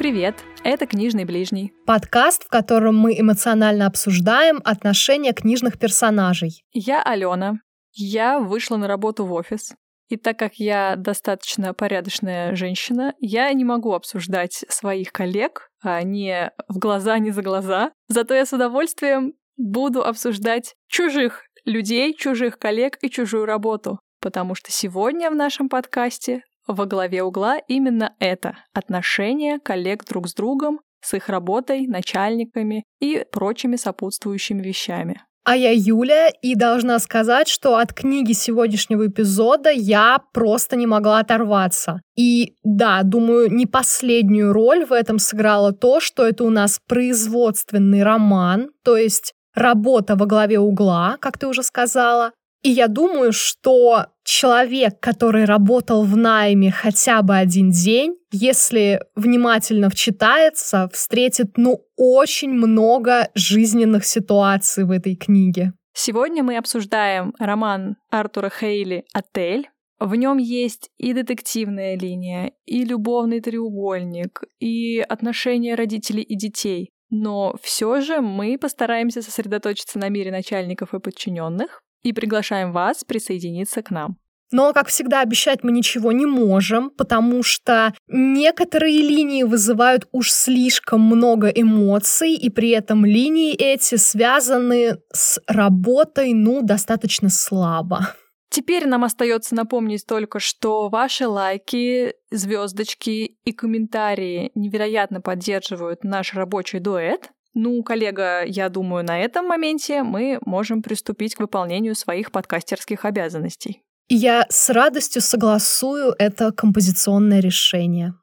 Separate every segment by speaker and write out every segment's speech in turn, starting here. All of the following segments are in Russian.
Speaker 1: Привет, это «Книжный ближний».
Speaker 2: Подкаст, в котором мы эмоционально обсуждаем отношения книжных персонажей.
Speaker 1: Я Алена. Я вышла на работу в офис. И так как я достаточно порядочная женщина, я не могу обсуждать своих коллег, а не в глаза, не за глаза. Зато я с удовольствием буду обсуждать чужих людей, чужих коллег и чужую работу. Потому что сегодня в нашем подкасте во главе угла именно это — отношения коллег друг с другом, с их работой, начальниками и прочими сопутствующими вещами.
Speaker 2: А я Юля, и должна сказать, что от книги сегодняшнего эпизода я просто не могла оторваться. И да, думаю, не последнюю роль в этом сыграло то, что это у нас производственный роман, то есть работа во главе угла, как ты уже сказала, и я думаю, что человек, который работал в найме хотя бы один день, если внимательно вчитается, встретит, ну, очень много жизненных ситуаций в этой книге.
Speaker 1: Сегодня мы обсуждаем роман Артура Хейли «Отель». В нем есть и детективная линия, и любовный треугольник, и отношения родителей и детей. Но все же мы постараемся сосредоточиться на мире начальников и подчиненных, и приглашаем вас присоединиться к нам.
Speaker 2: Но, как всегда, обещать мы ничего не можем, потому что некоторые линии вызывают уж слишком много эмоций, и при этом линии эти связаны с работой, ну, достаточно слабо.
Speaker 1: Теперь нам остается напомнить только, что ваши лайки, звездочки и комментарии невероятно поддерживают наш рабочий дуэт. Ну, коллега, я думаю, на этом моменте мы можем приступить к выполнению своих подкастерских обязанностей.
Speaker 2: Я с радостью согласую это композиционное решение.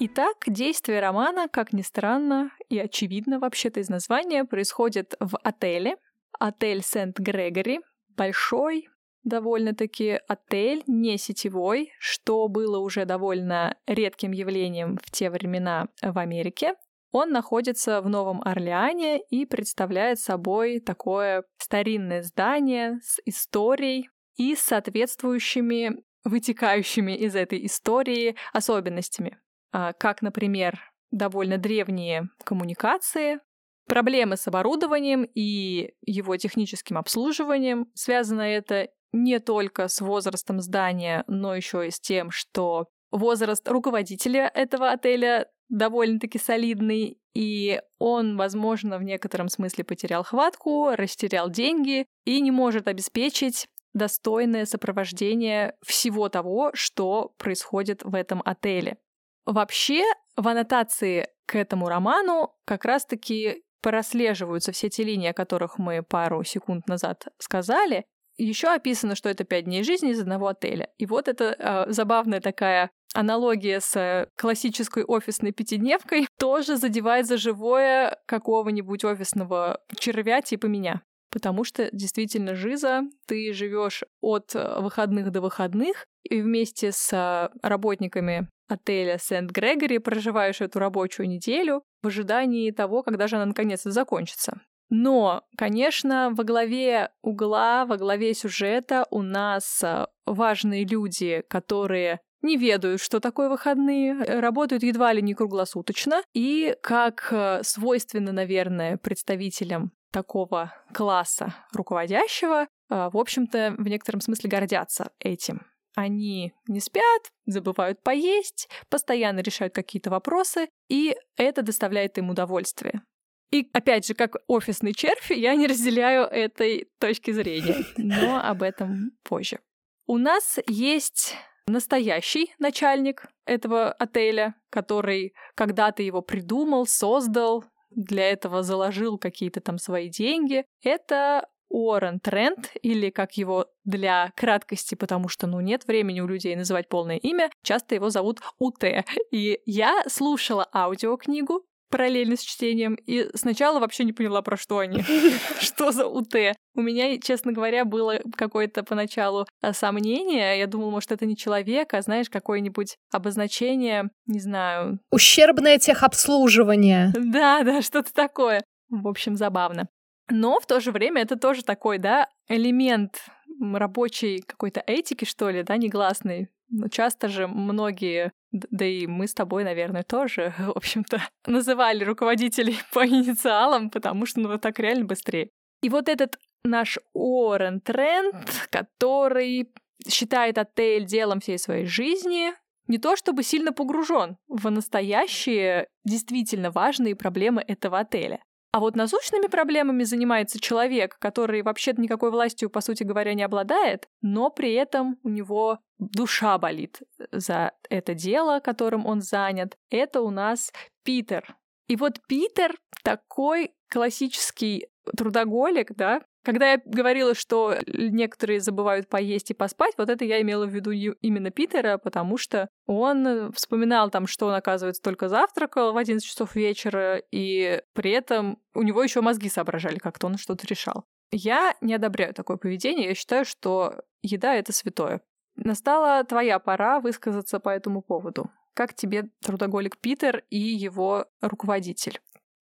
Speaker 1: Итак, действие романа, как ни странно и очевидно вообще-то из названия, происходит в отеле. Отель Сент-Грегори. Большой, довольно-таки отель, не сетевой, что было уже довольно редким явлением в те времена в Америке. Он находится в Новом Орлеане и представляет собой такое старинное здание с историей и с соответствующими, вытекающими из этой истории особенностями, а, как, например, довольно древние коммуникации, проблемы с оборудованием и его техническим обслуживанием. Связано это не только с возрастом здания, но еще и с тем, что возраст руководителя этого отеля довольно-таки солидный, и он, возможно, в некотором смысле потерял хватку, растерял деньги и не может обеспечить достойное сопровождение всего того, что происходит в этом отеле. Вообще, в аннотации к этому роману как раз-таки прослеживаются все те линии, о которых мы пару секунд назад сказали, еще описано, что это пять дней жизни из одного отеля. И вот это э, забавная такая аналогия с классической офисной пятидневкой тоже задевает за живое какого-нибудь офисного червя типа меня. Потому что действительно жиза, ты живешь от э, выходных до выходных, и вместе с э, работниками отеля Сент-Грегори проживаешь эту рабочую неделю в ожидании того, когда же она наконец-то закончится. Но, конечно, во главе угла, во главе сюжета у нас э, важные люди, которые не ведают, что такое выходные, э, работают едва ли не круглосуточно, и как э, свойственно, наверное, представителям такого класса руководящего, в общем-то, в некотором смысле гордятся этим. Они не спят, забывают поесть, постоянно решают какие-то вопросы, и это доставляет им удовольствие. И опять же, как офисный червь, я не разделяю этой точки зрения, но об этом позже. У нас есть настоящий начальник этого отеля, который когда-то его придумал, создал, для этого заложил какие-то там свои деньги. Это Уоррен Трент, или как его для краткости, потому что, ну, нет времени у людей называть полное имя, часто его зовут УТ. И я слушала аудиокнигу параллельно с чтением, и сначала вообще не поняла, про что они. Что за УТ? У меня, честно говоря, было какое-то поначалу а, сомнение. Я думала, может, это не человек, а, знаешь, какое-нибудь обозначение, не знаю...
Speaker 2: Ущербное техобслуживание.
Speaker 1: Да, да, что-то такое. В общем, забавно. Но в то же время это тоже такой, да, элемент рабочей какой-то этики, что ли, да, негласной. Но часто же многие, да и мы с тобой, наверное, тоже, в общем-то, называли руководителей по инициалам, потому что, ну, так реально быстрее. И вот этот наш Уоррен Тренд, который считает отель делом всей своей жизни, не то чтобы сильно погружен в настоящие, действительно важные проблемы этого отеля. А вот насущными проблемами занимается человек, который вообще-то никакой властью, по сути говоря, не обладает, но при этом у него душа болит за это дело, которым он занят. Это у нас Питер. И вот Питер такой классический трудоголик, да, когда я говорила, что некоторые забывают поесть и поспать, вот это я имела в виду именно Питера, потому что он вспоминал там, что он, оказывается, только завтракал в 11 часов вечера, и при этом у него еще мозги соображали, как-то он что-то решал. Я не одобряю такое поведение, я считаю, что еда — это святое. Настала твоя пора высказаться по этому поводу. Как тебе трудоголик Питер и его руководитель?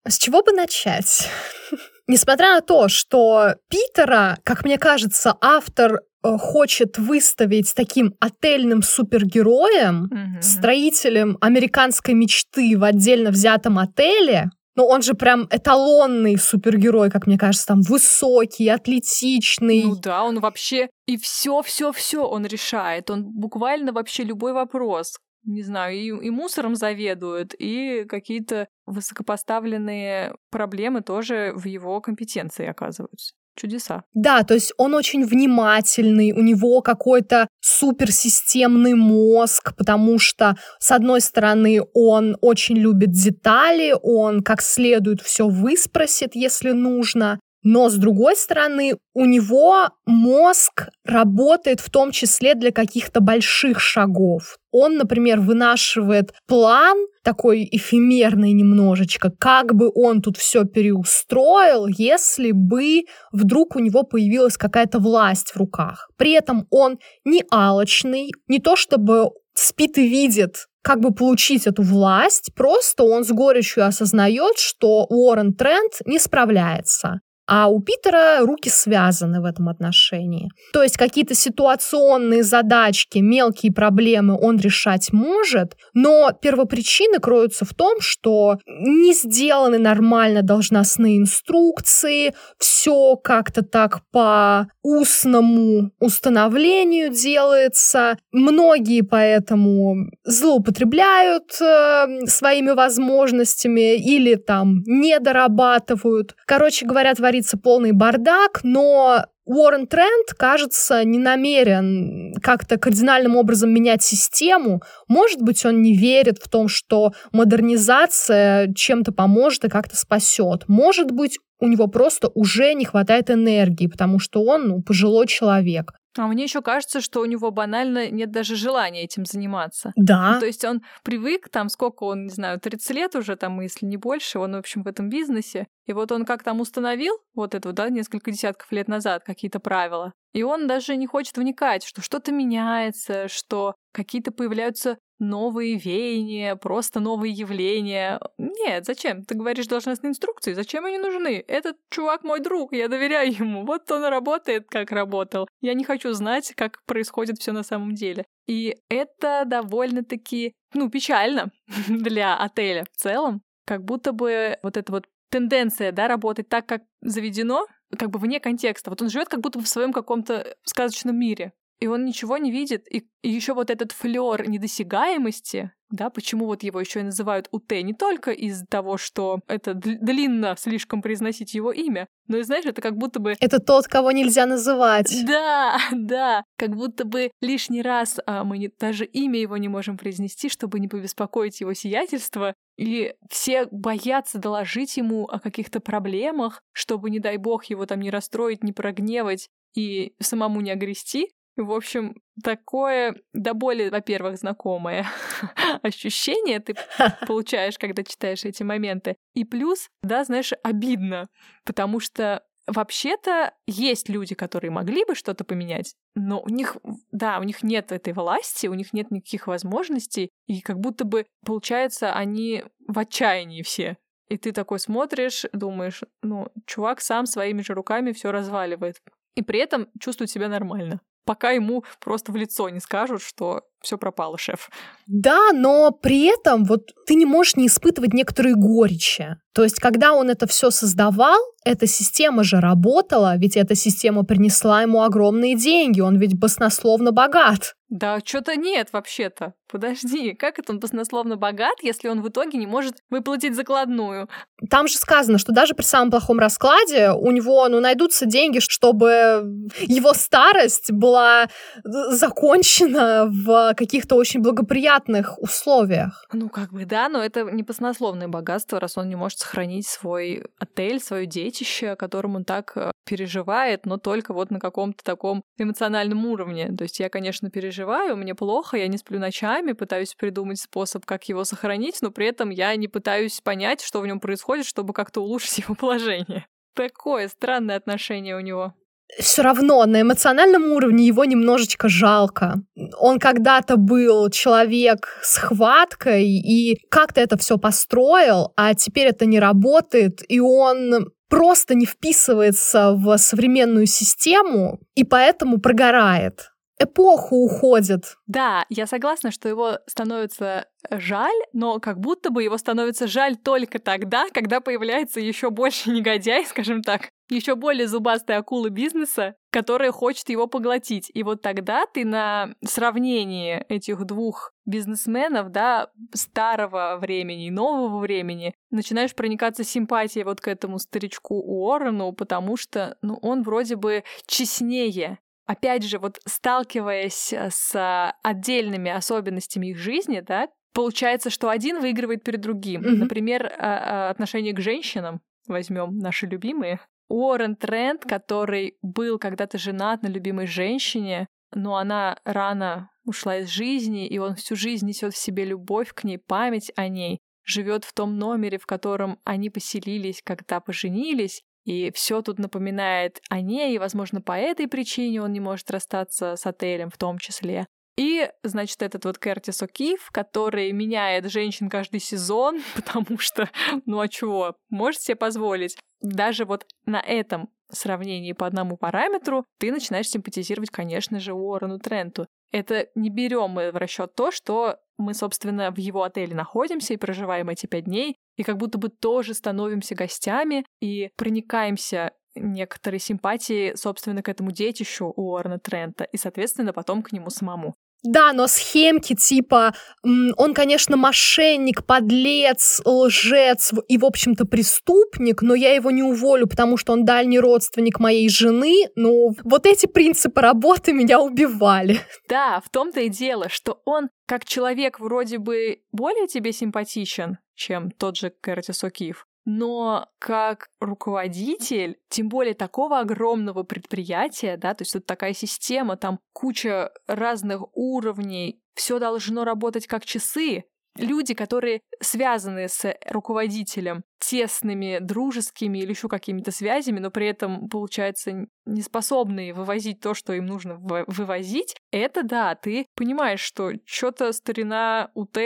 Speaker 2: С чего бы начать? Несмотря на то, что Питера, как мне кажется, автор э, хочет выставить таким отельным супергероем, mm-hmm. строителем американской мечты в отдельно взятом отеле, но он же прям эталонный супергерой, как мне кажется, там высокий, атлетичный.
Speaker 1: Ну да, он вообще и все, все, все он решает. Он буквально вообще любой вопрос не знаю, и, и мусором заведует, и какие-то высокопоставленные проблемы тоже в его компетенции оказываются. Чудеса.
Speaker 2: Да, то есть он очень внимательный, у него какой-то суперсистемный мозг, потому что, с одной стороны, он очень любит детали, он как следует все выспросит, если нужно, но, с другой стороны, у него мозг работает в том числе для каких-то больших шагов. Он, например, вынашивает план, такой эфемерный немножечко, как бы он тут все переустроил, если бы вдруг у него появилась какая-то власть в руках. При этом он не алочный, не то чтобы спит и видит, как бы получить эту власть, просто он с горечью осознает, что Уоррен Трент не справляется а у Питера руки связаны в этом отношении. То есть какие-то ситуационные задачки, мелкие проблемы он решать может, но первопричины кроются в том, что не сделаны нормально должностные инструкции, все как-то так по устному установлению делается. Многие поэтому злоупотребляют э, своими возможностями или там не дорабатывают. Короче говоря, творится творится полный бардак, но Уоррен Трент, кажется, не намерен как-то кардинальным образом менять систему. Может быть, он не верит в том, что модернизация чем-то поможет и как-то спасет. Может быть, у него просто уже не хватает энергии, потому что он ну, пожилой человек.
Speaker 1: А мне еще кажется, что у него банально нет даже желания этим заниматься.
Speaker 2: Да.
Speaker 1: Ну, то есть он привык, там, сколько он, не знаю, 30 лет уже, там, если не больше, он, в общем, в этом бизнесе. И вот он как там установил вот это, да, несколько десятков лет назад какие-то правила. И он даже не хочет вникать, что что-то меняется, что какие-то появляются новые веяния, просто новые явления. Нет, зачем? Ты говоришь должностные инструкции, зачем они нужны? Этот чувак мой друг, я доверяю ему. Вот он работает, как работал. Я не хочу знать, как происходит все на самом деле. И это довольно-таки, ну, печально для отеля в целом. Как будто бы вот эта вот тенденция, да, работать так, как заведено, как бы вне контекста. Вот он живет как будто в своем каком-то сказочном мире и он ничего не видит. И, и еще вот этот флер недосягаемости, да, почему вот его еще и называют УТ, не только из-за того, что это длинно слишком произносить его имя, но и знаешь, это как будто бы...
Speaker 2: Это тот, кого нельзя называть.
Speaker 1: Да, да, как будто бы лишний раз а, мы не, даже имя его не можем произнести, чтобы не побеспокоить его сиятельство, и все боятся доложить ему о каких-то проблемах, чтобы, не дай бог, его там не расстроить, не прогневать и самому не огрести. В общем, такое до боли, во-первых, знакомое ощущение ты получаешь, когда читаешь эти моменты. И плюс, да, знаешь, обидно, потому что Вообще-то есть люди, которые могли бы что-то поменять, но у них, да, у них нет этой власти, у них нет никаких возможностей, и как будто бы, получается, они в отчаянии все. И ты такой смотришь, думаешь, ну, чувак сам своими же руками все разваливает. и при этом чувствует себя нормально пока ему просто в лицо не скажут, что все пропало, шеф.
Speaker 2: Да, но при этом вот ты не можешь не испытывать некоторые горечи. То есть, когда он это все создавал, эта система же работала, ведь эта система принесла ему огромные деньги, он ведь баснословно богат.
Speaker 1: Да, что-то нет вообще-то. Подожди, как это он баснословно богат, если он в итоге не может выплатить закладную?
Speaker 2: Там же сказано, что даже при самом плохом раскладе у него ну, найдутся деньги, чтобы его старость была закончена в каких-то очень благоприятных условиях.
Speaker 1: Ну, как бы да, но это не баснословное богатство, раз он не может сохранить свой отель, свое детище, о котором он так э, переживает, но только вот на каком-то таком эмоциональном уровне. То есть я, конечно, переживаю, мне плохо, я не сплю ночами, пытаюсь придумать способ, как его сохранить, но при этом я не пытаюсь понять, что в нем происходит, чтобы как-то улучшить его положение. Такое странное отношение у него
Speaker 2: все равно на эмоциональном уровне его немножечко жалко. Он когда-то был человек с хваткой и как-то это все построил, а теперь это не работает, и он просто не вписывается в современную систему и поэтому прогорает. Эпоху уходит.
Speaker 1: Да, я согласна, что его становится жаль, но как будто бы его становится жаль только тогда, когда появляется еще больше негодяй, скажем так, еще более зубастая акула бизнеса, которая хочет его поглотить. И вот тогда ты на сравнении этих двух бизнесменов, да, старого времени и нового времени, начинаешь проникаться симпатией вот к этому старичку Уоррену, потому что, ну, он вроде бы честнее. Опять же, вот сталкиваясь с отдельными особенностями их жизни, да, получается, что один выигрывает перед другим. Mm-hmm. Например, а, а, отношение к женщинам возьмем наши любимые. Уоррен Трент, который был когда-то женат на любимой женщине, но она рано ушла из жизни, и он всю жизнь несет в себе любовь к ней, память о ней, живет в том номере, в котором они поселились, когда поженились, и все тут напоминает о ней, и, возможно, по этой причине он не может расстаться с отелем в том числе. И, значит, этот вот Кертис О'Кив, который меняет женщин каждый сезон, потому что, ну а чего, может себе позволить. Даже вот на этом сравнении по одному параметру ты начинаешь симпатизировать, конечно же, Уоррену Тренту. Это не берем мы в расчет то, что мы, собственно, в его отеле находимся и проживаем эти пять дней, и как будто бы тоже становимся гостями и проникаемся некоторой симпатии, собственно, к этому детищу Уоррена Трента, и, соответственно, потом к нему самому.
Speaker 2: Да, но схемки типа он, конечно, мошенник, подлец, лжец и, в общем-то, преступник, но я его не уволю, потому что он дальний родственник моей жены. Ну, вот эти принципы работы меня убивали.
Speaker 1: Да, в том-то и дело, что он как человек вроде бы более тебе симпатичен, чем тот же Кертис О'Кив, но как руководитель, тем более такого огромного предприятия, да, то есть тут такая система, там куча разных уровней, все должно работать как часы. Люди, которые связаны с руководителем тесными, дружескими или еще какими-то связями, но при этом, получается, не способные вывозить то, что им нужно вывозить, это да, ты понимаешь, что что-то старина УТ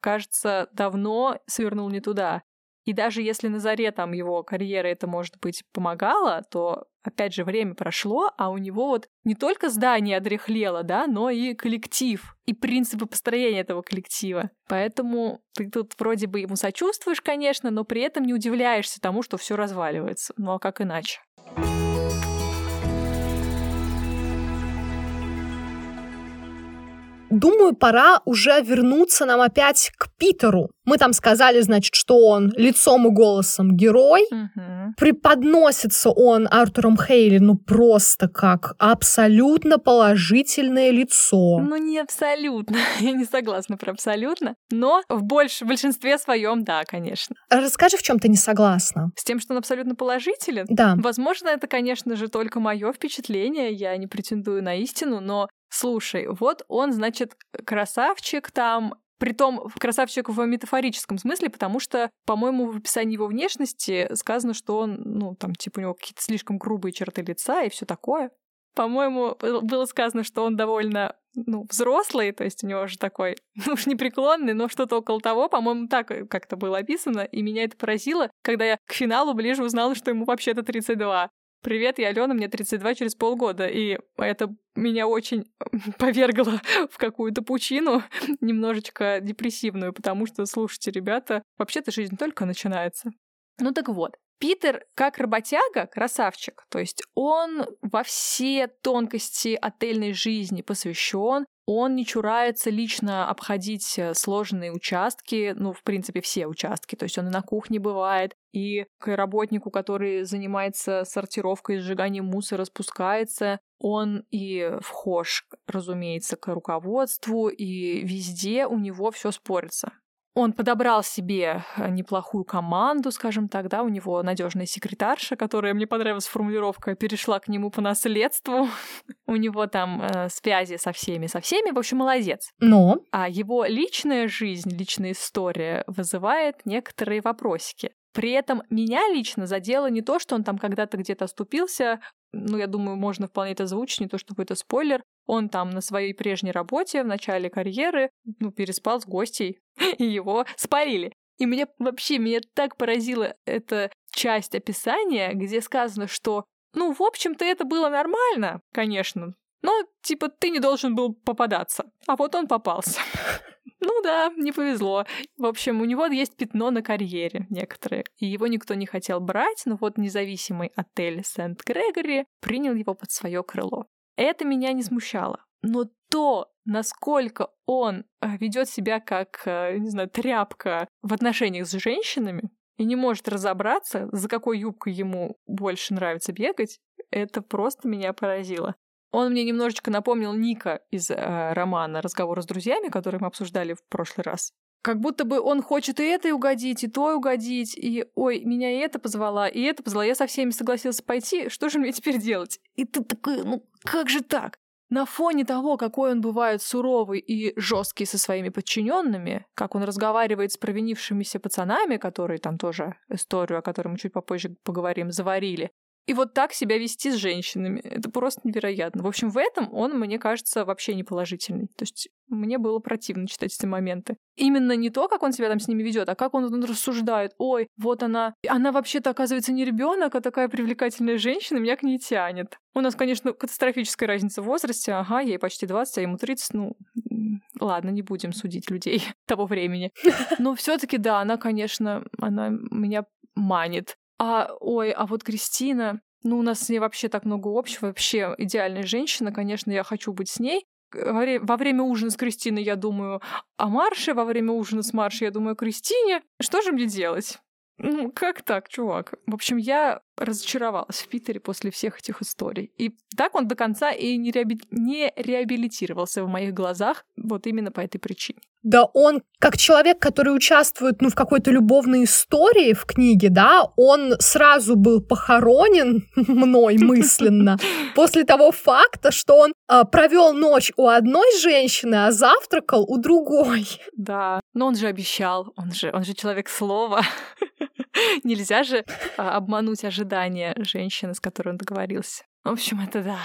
Speaker 1: кажется, давно свернул не туда. И даже если на заре там его карьеры это, может быть, помогало, то, опять же, время прошло, а у него вот не только здание одрехлело, да, но и коллектив, и принципы построения этого коллектива. Поэтому ты тут вроде бы ему сочувствуешь, конечно, но при этом не удивляешься тому, что все разваливается. Ну а как иначе?
Speaker 2: Думаю, пора уже вернуться нам опять к Питеру. Мы там сказали, значит, что он лицом и голосом герой. Угу. Преподносится он Артуром Хейли, ну просто как абсолютно положительное лицо.
Speaker 1: Ну не абсолютно, я не согласна про абсолютно, но в больш... в большинстве своем, да, конечно.
Speaker 2: Расскажи, в чем ты не согласна?
Speaker 1: С тем, что он абсолютно положителен?
Speaker 2: Да.
Speaker 1: Возможно, это, конечно же, только мое впечатление, я не претендую на истину, но Слушай, вот он, значит, красавчик там, Притом красавчик в метафорическом смысле, потому что, по-моему, в описании его внешности сказано, что он, ну, там, типа, у него какие-то слишком грубые черты лица и все такое. По-моему, было сказано, что он довольно, ну, взрослый, то есть у него же такой, ну уж непреклонный, но что-то около того, по-моему, так как-то было описано, и меня это поразило, когда я к финалу ближе узнала, что ему вообще-то 32. Привет, я Алена, мне 32 через полгода, и это меня очень повергло в какую-то пучину, немножечко депрессивную, потому что, слушайте, ребята, вообще-то жизнь только начинается. Ну так вот, Питер, как работяга, красавчик. То есть он во все тонкости отельной жизни посвящен. Он не чурается лично обходить э, сложные участки, ну, в принципе, все участки. То есть он и на кухне бывает, и к работнику, который занимается сортировкой и сжиганием мусора, спускается. Он и вхож, разумеется, к руководству, и везде у него все спорится он подобрал себе э, неплохую команду, скажем так, да, у него надежная секретарша, которая, мне понравилась формулировка, перешла к нему по наследству. у него там э, связи со всеми, со всеми, в общем, молодец.
Speaker 2: Но?
Speaker 1: А его личная жизнь, личная история вызывает некоторые вопросики. При этом меня лично задело не то, что он там когда-то где-то оступился, ну, я думаю, можно вполне это озвучить, не то чтобы это спойлер. Он там на своей прежней работе в начале карьеры, ну, переспал с гостей, и его спалили. И мне вообще, меня так поразила эта часть описания, где сказано, что, ну, в общем-то, это было нормально, конечно, но, типа, ты не должен был попадаться. А вот он попался. Ну да, не повезло. В общем, у него есть пятно на карьере некоторые, и его никто не хотел брать, но вот независимый отель Сент-Грегори принял его под свое крыло. Это меня не смущало. Но то, насколько он э, ведет себя как, э, не знаю, тряпка в отношениях с женщинами и не может разобраться, за какой юбкой ему больше нравится бегать, это просто меня поразило. Он мне немножечко напомнил Ника из э, романа «Разговор с друзьями», который мы обсуждали в прошлый раз. Как будто бы он хочет и это угодить, и то угодить, и ой, меня и это позвала, и это позвала, я со всеми согласился пойти, что же мне теперь делать? И ты такой, ну как же так? На фоне того, какой он бывает суровый и жесткий со своими подчиненными, как он разговаривает с провинившимися пацанами, которые там тоже историю, о которой мы чуть попозже поговорим, заварили, и вот так себя вести с женщинами. Это просто невероятно. В общем, в этом он, мне кажется, вообще не положительный. То есть мне было противно читать эти моменты. Именно не то, как он себя там с ними ведет, а как он, он рассуждает. Ой, вот она. Она вообще-то, оказывается, не ребенок, а такая привлекательная женщина, меня к ней тянет. У нас, конечно, катастрофическая разница в возрасте. Ага, ей почти 20, а ему 30. Ну, ладно, не будем судить людей того времени. Но все таки да, она, конечно, она меня манит. А, ой, а вот Кристина, ну, у нас с ней вообще так много общего, вообще идеальная женщина, конечно, я хочу быть с ней. Во время ужина с Кристиной я думаю о Марше, во время ужина с Маршей я думаю о Кристине. Что же мне делать? Ну, как так, чувак? В общем, я разочаровалась в Питере после всех этих историй. И так он до конца и не, реаби... не реабилитировался в моих глазах вот именно по этой причине.
Speaker 2: Да он, как человек, который участвует ну, в какой-то любовной истории в книге, да, он сразу был похоронен мной мысленно после того факта, что он а, провел ночь у одной женщины, а завтракал у другой.
Speaker 1: Да, но он же обещал, он же, он же человек слова. Нельзя же а, обмануть ожидания женщины, с которой он договорился. В общем, это да.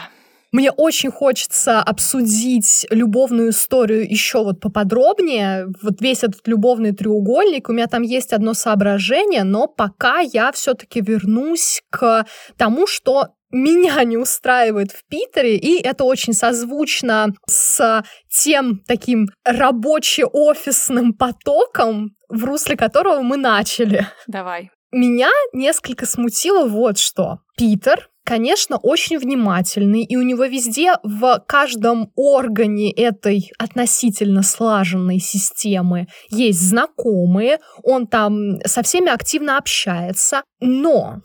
Speaker 2: Мне очень хочется обсудить любовную историю еще вот поподробнее, вот весь этот любовный треугольник. У меня там есть одно соображение, но пока я все-таки вернусь к тому, что меня не устраивает в Питере, и это очень созвучно с тем таким рабоче-офисным потоком, в русле которого мы начали.
Speaker 1: Давай.
Speaker 2: Меня несколько смутило вот что. Питер конечно, очень внимательный, и у него везде в каждом органе этой относительно слаженной системы есть знакомые, он там со всеми активно общается, но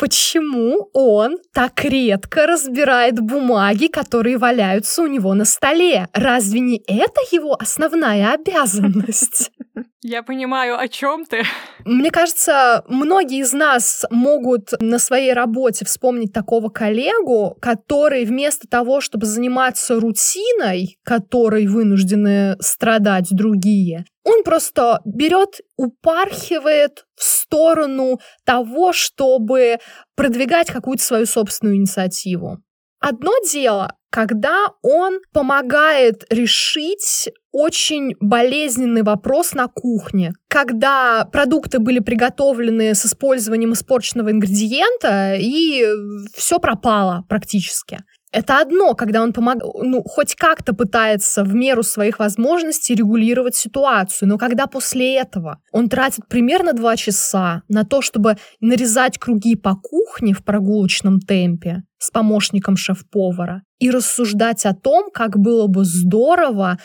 Speaker 2: почему он так редко разбирает бумаги, которые валяются у него на столе? Разве не это его основная обязанность?
Speaker 1: Я понимаю, о чем ты.
Speaker 2: Мне кажется, многие из нас могут на своей работе вспомнить такого коллегу, который вместо того, чтобы заниматься рутиной, которой вынуждены страдать другие, он просто берет, упархивает в сторону того, чтобы продвигать какую-то свою собственную инициативу. Одно дело, когда он помогает решить очень болезненный вопрос на кухне. Когда продукты были приготовлены с использованием испорченного ингредиента, и все пропало практически. Это одно, когда он помог, ну, хоть как-то пытается в меру своих возможностей регулировать ситуацию, но когда после этого он тратит примерно два часа на то, чтобы нарезать круги по кухне в прогулочном темпе с помощником шеф-повара и рассуждать о том, как было бы здорово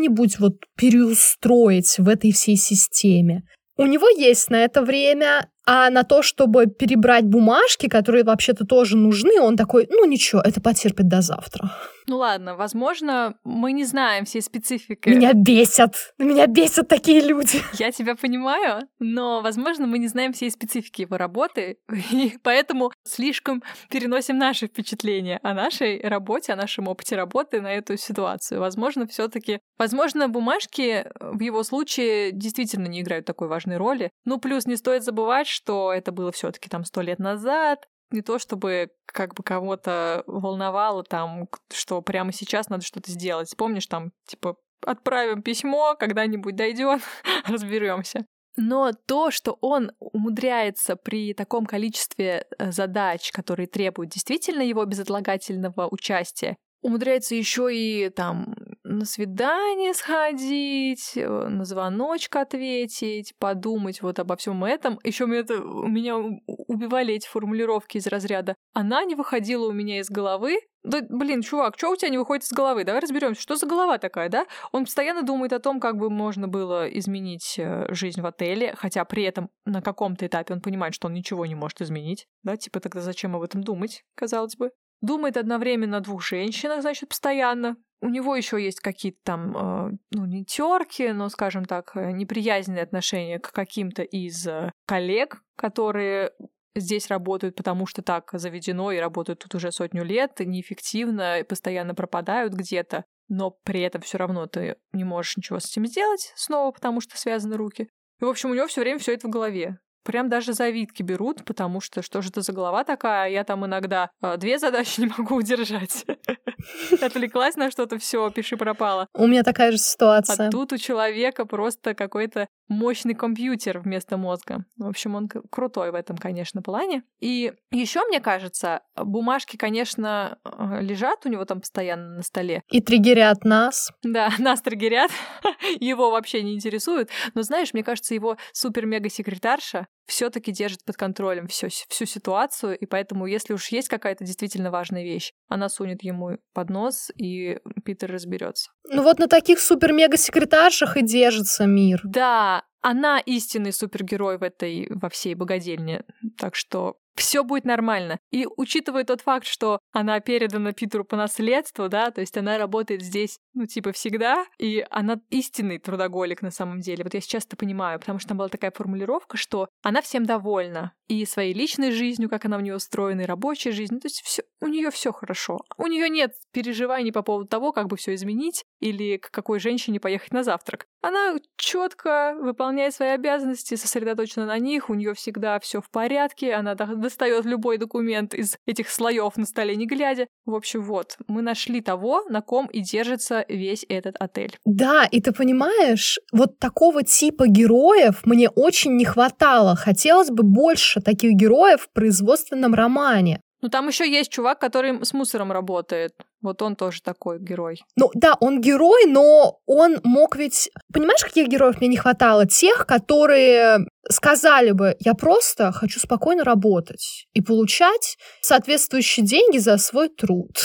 Speaker 2: что-нибудь вот переустроить в этой всей системе. У него есть на это время, а на то, чтобы перебрать бумажки, которые вообще-то тоже нужны, он такой, ну ничего, это потерпит до завтра.
Speaker 1: Ну ладно, возможно, мы не знаем всей специфики.
Speaker 2: Меня бесят. Меня бесят такие люди.
Speaker 1: Я тебя понимаю, но, возможно, мы не знаем всей специфики его работы, и поэтому слишком переносим наши впечатления о нашей работе, о нашем опыте работы на эту ситуацию. Возможно, все таки возможно, бумажки в его случае действительно не играют такой важной роли. Ну, плюс не стоит забывать, что это было все таки там сто лет назад, не то чтобы как бы кого-то волновало там, что прямо сейчас надо что-то сделать. Помнишь, там, типа, отправим письмо, когда-нибудь дойдет, разберемся. Но то, что он умудряется при таком количестве э, задач, которые требуют действительно его безотлагательного участия, умудряется еще и там на свидание сходить, э, на звоночек ответить, подумать вот обо всем этом. Еще это, меня убивали эти формулировки из разряда. Она не выходила у меня из головы. Да, блин, чувак, что у тебя не выходит из головы? Давай разберемся, что за голова такая, да? Он постоянно думает о том, как бы можно было изменить э, жизнь в отеле, хотя при этом на каком-то этапе он понимает, что он ничего не может изменить, да? Типа тогда зачем об этом думать, казалось бы? Думает одновременно о двух женщинах, значит, постоянно. У него еще есть какие-то там, э, ну, не терки, но, скажем так, э, неприязненные отношения к каким-то из э, коллег, которые здесь работают, потому что так заведено и работают тут уже сотню лет, неэффективно, постоянно пропадают где-то, но при этом все равно ты не можешь ничего с этим сделать снова, потому что связаны руки. И, в общем, у него все время все это в голове. Прям даже завидки берут, потому что что же это за голова такая? Я там иногда э, две задачи не могу удержать. Отвлеклась на что-то, все, пиши пропало.
Speaker 2: У меня такая же ситуация.
Speaker 1: А тут у человека просто какой-то мощный компьютер вместо мозга. В общем, он крутой в этом, конечно, плане. И еще, мне кажется, бумажки, конечно, э, лежат у него там постоянно на столе.
Speaker 2: И триггерят нас.
Speaker 1: Да, нас триггерят. его вообще не интересуют. Но знаешь, мне кажется, его супер-мега-секретарша все-таки держит под контролем всю, всю ситуацию, и поэтому, если уж есть какая-то действительно важная вещь, она сунет ему под нос, и Питер разберется.
Speaker 2: Ну вот на таких супер-мега-секретаршах и держится мир.
Speaker 1: Да, она истинный супергерой в этой, во всей богадельне. Так что все будет нормально. И учитывая тот факт, что она передана Питеру по наследству, да, то есть она работает здесь, ну, типа, всегда, и она истинный трудоголик на самом деле. Вот я сейчас это понимаю, потому что там была такая формулировка, что она всем довольна. И своей личной жизнью, как она у нее устроена, и рабочей жизнью. То есть все, у нее все хорошо. У нее нет переживаний по поводу того, как бы все изменить или к какой женщине поехать на завтрак. Она четко выполняет свои обязанности, сосредоточена на них, у нее всегда все в порядке, она достает любой документ из этих слоев на столе, не глядя. В общем, вот, мы нашли того, на ком и держится весь этот отель.
Speaker 2: Да, и ты понимаешь, вот такого типа героев мне очень не хватало. Хотелось бы больше таких героев в производственном романе.
Speaker 1: Ну, там еще есть чувак, который с мусором работает. Вот он тоже такой герой.
Speaker 2: Ну да, он герой, но он мог ведь... Понимаешь, каких героев мне не хватало? Тех, которые сказали бы, я просто хочу спокойно работать и получать соответствующие деньги за свой труд.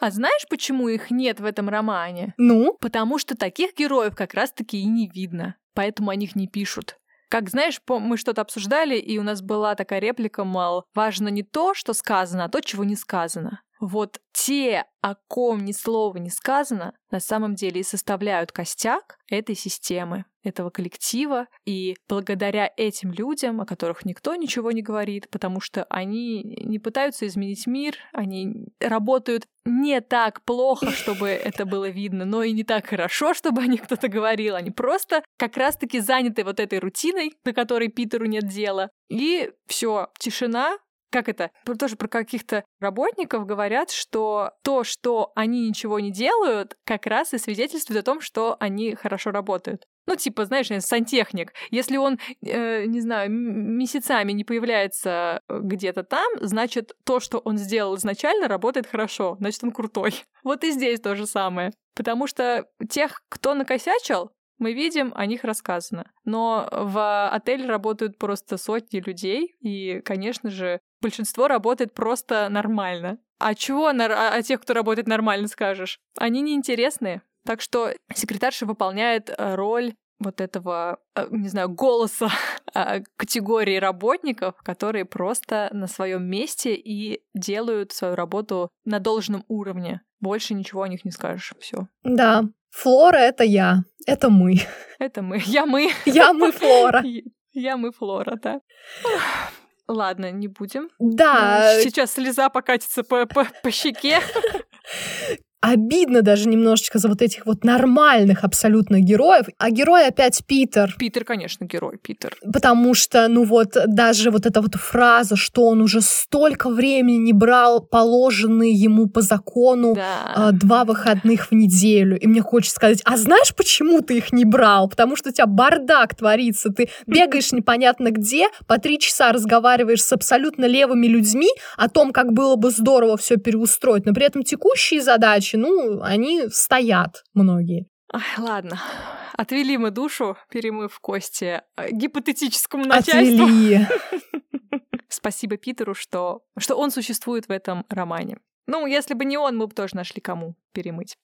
Speaker 1: А знаешь, почему их нет в этом романе?
Speaker 2: Ну?
Speaker 1: Потому что таких героев как раз-таки и не видно. Поэтому о них не пишут. Как знаешь, мы что-то обсуждали, и у нас была такая реплика, мол, важно не то, что сказано, а то, чего не сказано. Вот те, о ком ни слова не сказано, на самом деле и составляют костяк этой системы, этого коллектива. И благодаря этим людям, о которых никто ничего не говорит, потому что они не пытаются изменить мир, они работают не так плохо, чтобы это было видно, но и не так хорошо, чтобы о них кто-то говорил. Они просто как раз-таки заняты вот этой рутиной, на которой Питеру нет дела. И все, тишина, как это, тоже про каких-то работников говорят, что то, что они ничего не делают, как раз и свидетельствует о том, что они хорошо работают. Ну, типа, знаешь, сантехник. Если он, э, не знаю, месяцами не появляется э, где-то там, значит, то, что он сделал изначально, работает хорошо. Значит, он крутой. Вот и здесь то же самое. Потому что тех, кто накосячил, мы видим, о них рассказано. Но в отеле работают просто сотни людей, и, конечно же, большинство работает просто нормально. А чего на... о тех, кто работает нормально, скажешь? Они неинтересные. Так что секретарша выполняет э, роль вот этого, э, не знаю, голоса э, категории работников, которые просто на своем месте и делают свою работу на должном уровне. Больше ничего о них не скажешь. Все.
Speaker 2: Да, Флора это я, это мы.
Speaker 1: Это мы. Я мы.
Speaker 2: Я мы Флора.
Speaker 1: Я мы Флора, да. Ладно, не будем.
Speaker 2: Да.
Speaker 1: Сейчас слеза покатится по, по, по щеке
Speaker 2: обидно даже немножечко за вот этих вот нормальных абсолютно героев. А герой опять Питер.
Speaker 1: Питер, конечно, герой, Питер.
Speaker 2: Потому что, ну вот, даже вот эта вот фраза, что он уже столько времени не брал положенные ему по закону
Speaker 1: да.
Speaker 2: э, два выходных в неделю. И мне хочется сказать, а знаешь, почему ты их не брал? Потому что у тебя бардак творится. Ты бегаешь непонятно где, по три часа разговариваешь с абсолютно левыми людьми о том, как было бы здорово все переустроить, но при этом текущие задачи иначе, ну, они стоят многие.
Speaker 1: Ай, ладно. Отвели мы душу, перемыв кости э, гипотетическому начальству.
Speaker 2: Отвели.
Speaker 1: Спасибо Питеру, что, что он существует в этом романе. Ну, если бы не он, мы бы тоже нашли кому перемыть.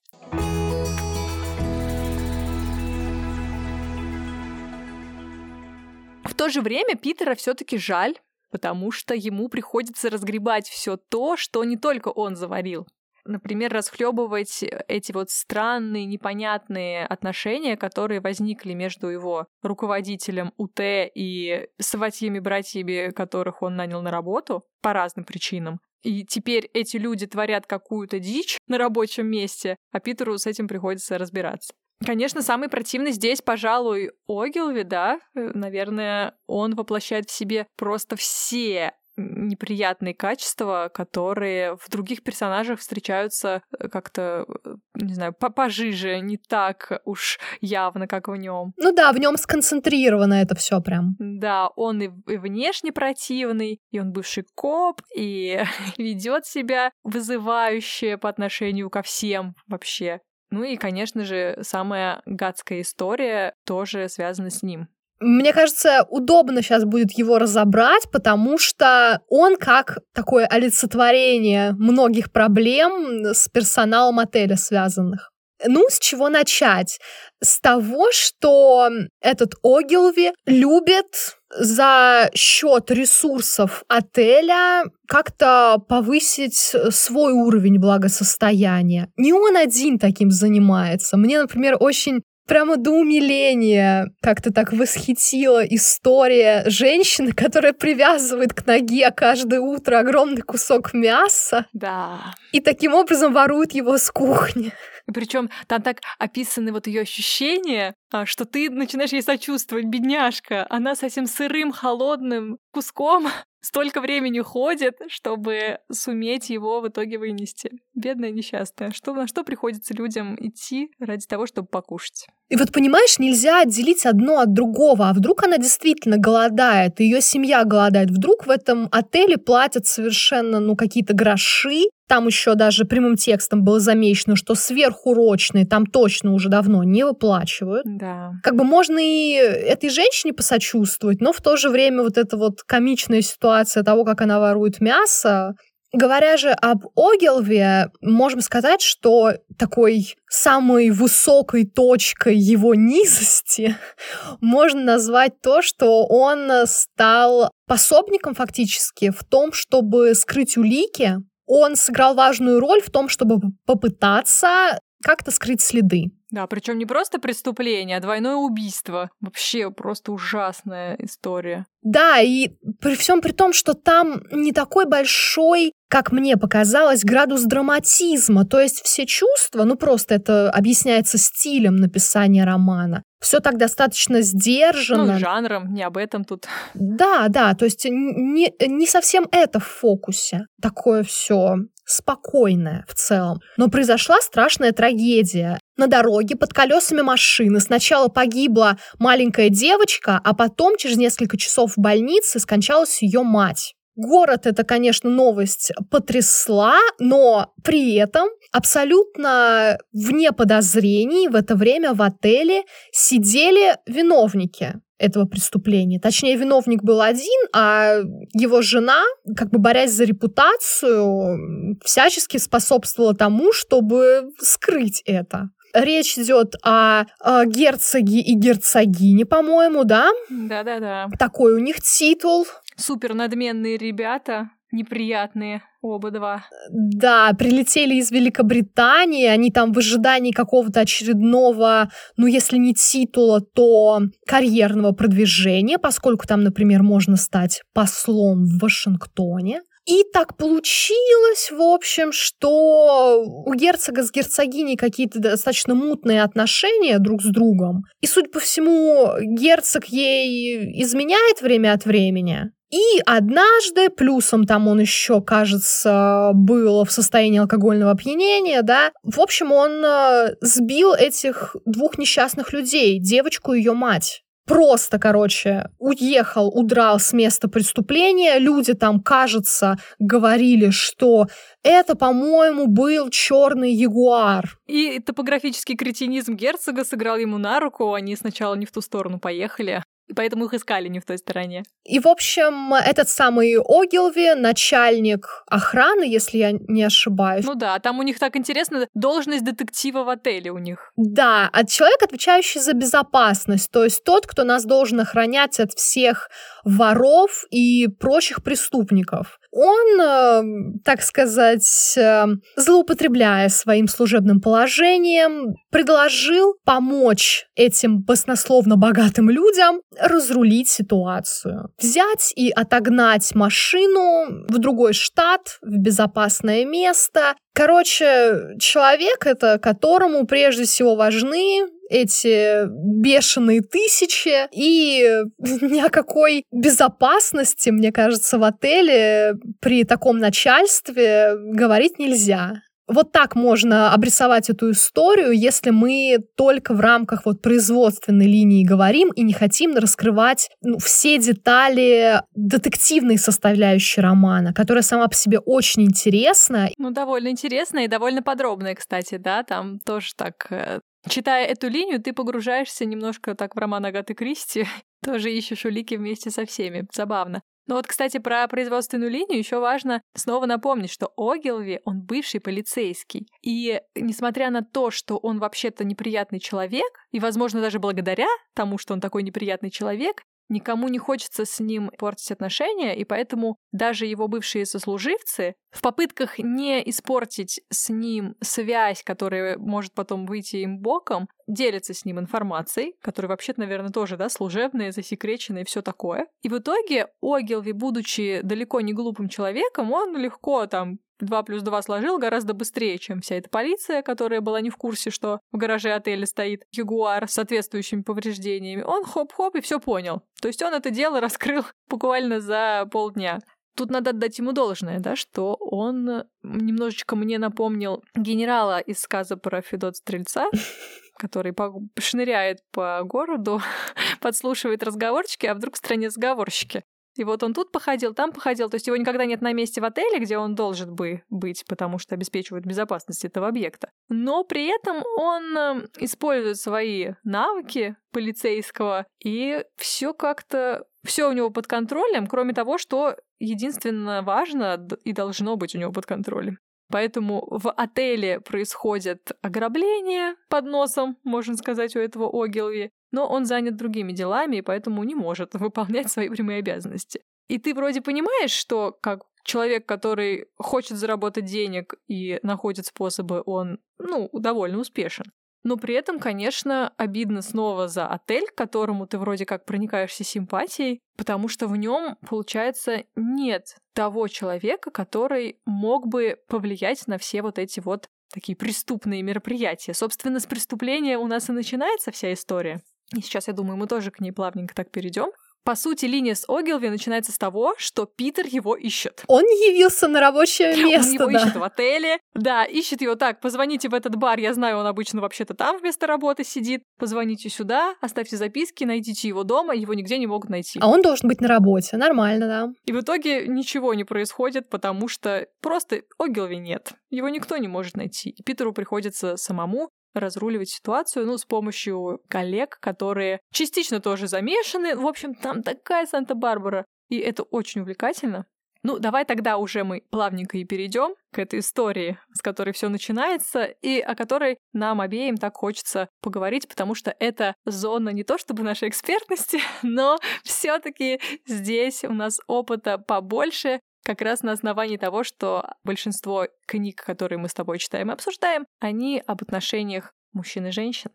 Speaker 1: В то же время Питера все-таки жаль, потому что ему приходится разгребать все то, что не только он заварил например, расхлебывать эти вот странные, непонятные отношения, которые возникли между его руководителем УТ и сватьями-братьями, которых он нанял на работу по разным причинам. И теперь эти люди творят какую-то дичь на рабочем месте, а Питеру с этим приходится разбираться. Конечно, самый противный здесь, пожалуй, Огилви, да. Наверное, он воплощает в себе просто все неприятные качества, которые в других персонажах встречаются э, как-то, э, не знаю, пожиже, не так уж явно, как в нем.
Speaker 2: Ну да, в нем сконцентрировано это все прям.
Speaker 1: Да, он и, и внешне противный, и он бывший коп, и ведет себя вызывающе по отношению ко всем вообще. Ну и, конечно же, самая гадская история тоже связана с ним.
Speaker 2: Мне кажется, удобно сейчас будет его разобрать, потому что он как такое олицетворение многих проблем с персоналом отеля связанных. Ну, с чего начать? С того, что этот Огилви любит за счет ресурсов отеля как-то повысить свой уровень благосостояния. Не он один таким занимается. Мне, например, очень прямо до умиления как-то так восхитила история женщины, которая привязывает к ноге каждое утро огромный кусок мяса.
Speaker 1: Да.
Speaker 2: И таким образом ворует его с кухни.
Speaker 1: Причем там так описаны вот ее ощущения, а, что ты начинаешь ей сочувствовать, бедняжка. Она с этим сырым, холодным куском столько времени ходит, чтобы суметь его в итоге вынести. Бедная несчастная. Что, на что приходится людям идти ради того, чтобы покушать?
Speaker 2: И вот понимаешь, нельзя отделить одно от другого. А вдруг она действительно голодает, ее семья голодает. Вдруг в этом отеле платят совершенно, ну, какие-то гроши, там еще даже прямым текстом было замечено, что сверхурочные там точно уже давно не выплачивают.
Speaker 1: Да.
Speaker 2: Как бы можно и этой женщине посочувствовать, но в то же время вот эта вот комичная ситуация того, как она ворует мясо, Говоря же об Огилве, можем сказать, что такой самой высокой точкой его низости можно назвать то, что он стал пособником фактически в том, чтобы скрыть улики, он сыграл важную роль в том, чтобы попытаться как-то скрыть следы.
Speaker 1: Да, причем не просто преступление, а двойное убийство. Вообще просто ужасная история.
Speaker 2: Да, и при всем при том, что там не такой большой как мне показалось, градус драматизма, то есть все чувства, ну просто это объясняется стилем написания романа. Все так достаточно сдержанно.
Speaker 1: Ну, жанром, не об этом тут.
Speaker 2: Да, да, то есть не, не совсем это в фокусе. Такое все спокойная в целом. Но произошла страшная трагедия. На дороге под колесами машины сначала погибла маленькая девочка, а потом через несколько часов в больнице скончалась ее мать. Город это, конечно, новость потрясла, но при этом абсолютно вне подозрений в это время в отеле сидели виновники этого преступления. Точнее, виновник был один, а его жена, как бы борясь за репутацию, всячески способствовала тому, чтобы скрыть это. Речь идет о, о герцоге и герцогине, по-моему, да?
Speaker 1: Да-да-да.
Speaker 2: Такой у них титул.
Speaker 1: Супер надменные ребята, неприятные. Оба два.
Speaker 2: Да, прилетели из Великобритании, они там в ожидании какого-то очередного, ну, если не титула, то карьерного продвижения, поскольку там, например, можно стать послом в Вашингтоне. И так получилось, в общем, что у герцога с герцогиней какие-то достаточно мутные отношения друг с другом. И, судя по всему, герцог ей изменяет время от времени. И однажды, плюсом там он еще, кажется, был в состоянии алкогольного опьянения, да, в общем, он э, сбил этих двух несчастных людей, девочку и ее мать просто, короче, уехал, удрал с места преступления. Люди там, кажется, говорили, что это, по-моему, был черный ягуар.
Speaker 1: И топографический кретинизм герцога сыграл ему на руку. Они сначала не в ту сторону поехали. И поэтому их искали не в той стороне.
Speaker 2: И, в общем, этот самый Огилви, начальник охраны, если я не ошибаюсь.
Speaker 1: Ну да, там у них так интересно, должность детектива в отеле у них.
Speaker 2: Да, а человек, отвечающий за безопасность, то есть тот, кто нас должен охранять от всех воров и прочих преступников он, эм, так сказать, эм, злоупотребляя своим служебным положением, предложил помочь этим баснословно богатым людям разрулить ситуацию. Взять и отогнать машину в другой штат, в безопасное место. Короче, человек это, которому прежде всего важны эти бешеные тысячи, и ни о какой безопасности, мне кажется, в отеле при таком начальстве говорить нельзя. Вот так можно обрисовать эту историю, если мы только в рамках вот производственной линии говорим и не хотим раскрывать ну, все детали детективной составляющей романа, которая сама по себе очень интересна.
Speaker 1: Ну, довольно интересная и довольно подробная, кстати, да, там тоже так э, Читая эту линию, ты погружаешься немножко так в роман Агаты Кристи, тоже ищешь улики вместе со всеми. Забавно. Но вот, кстати, про производственную линию еще важно снова напомнить, что Огилви, он бывший полицейский. И несмотря на то, что он вообще-то неприятный человек, и, возможно, даже благодаря тому, что он такой неприятный человек, Никому не хочется с ним портить отношения, и поэтому даже его бывшие сослуживцы в попытках не испортить с ним связь, которая может потом выйти им боком, делятся с ним информацией, которая вообще-то, наверное, тоже, да, служебная, засекреченная и все такое. И в итоге Огилви, будучи далеко не глупым человеком, он легко там 2 плюс 2 сложил гораздо быстрее, чем вся эта полиция, которая была не в курсе, что в гараже отеля стоит Ягуар с соответствующими повреждениями. Он хоп-хоп и все понял. То есть он это дело раскрыл буквально за полдня. Тут надо отдать ему должное, да, что он немножечко мне напомнил генерала из сказа про Федот Стрельца, который шныряет по городу, подслушивает разговорчики, а вдруг в стране сговорщики. И вот он тут походил, там походил. То есть его никогда нет на месте в отеле, где он должен бы быть, потому что обеспечивает безопасность этого объекта. Но при этом он эм, использует свои навыки полицейского, и все как-то все у него под контролем, кроме того, что единственно важно и должно быть у него под контролем. Поэтому в отеле происходит ограбление под носом, можно сказать, у этого Огилви но он занят другими делами, и поэтому не может выполнять свои прямые обязанности. И ты вроде понимаешь, что как человек, который хочет заработать денег и находит способы, он, ну, довольно успешен. Но при этом, конечно, обидно снова за отель, к которому ты вроде как проникаешься симпатией, потому что в нем, получается, нет того человека, который мог бы повлиять на все вот эти вот такие преступные мероприятия. Собственно, с преступления у нас и начинается вся история. И сейчас, я думаю, мы тоже к ней плавненько так перейдем. По сути, линия с Огилви начинается с того, что Питер его ищет.
Speaker 2: Он явился на рабочее место,
Speaker 1: Он его
Speaker 2: да.
Speaker 1: ищет в отеле. Да, ищет его так, позвоните в этот бар, я знаю, он обычно вообще-то там вместо работы сидит. Позвоните сюда, оставьте записки, найдите его дома, его нигде не могут найти.
Speaker 2: А он должен быть на работе, нормально, да.
Speaker 1: И в итоге ничего не происходит, потому что просто Огилви нет. Его никто не может найти. И Питеру приходится самому разруливать ситуацию, ну, с помощью коллег, которые частично тоже замешаны. В общем, там такая Санта-Барбара. И это очень увлекательно. Ну, давай тогда уже мы плавненько и перейдем к этой истории, с которой все начинается, и о которой нам обеим так хочется поговорить, потому что это зона не то чтобы нашей экспертности, но все-таки здесь у нас опыта побольше, как раз на основании того, что большинство книг, которые мы с тобой читаем и обсуждаем, они об отношениях мужчин и женщин.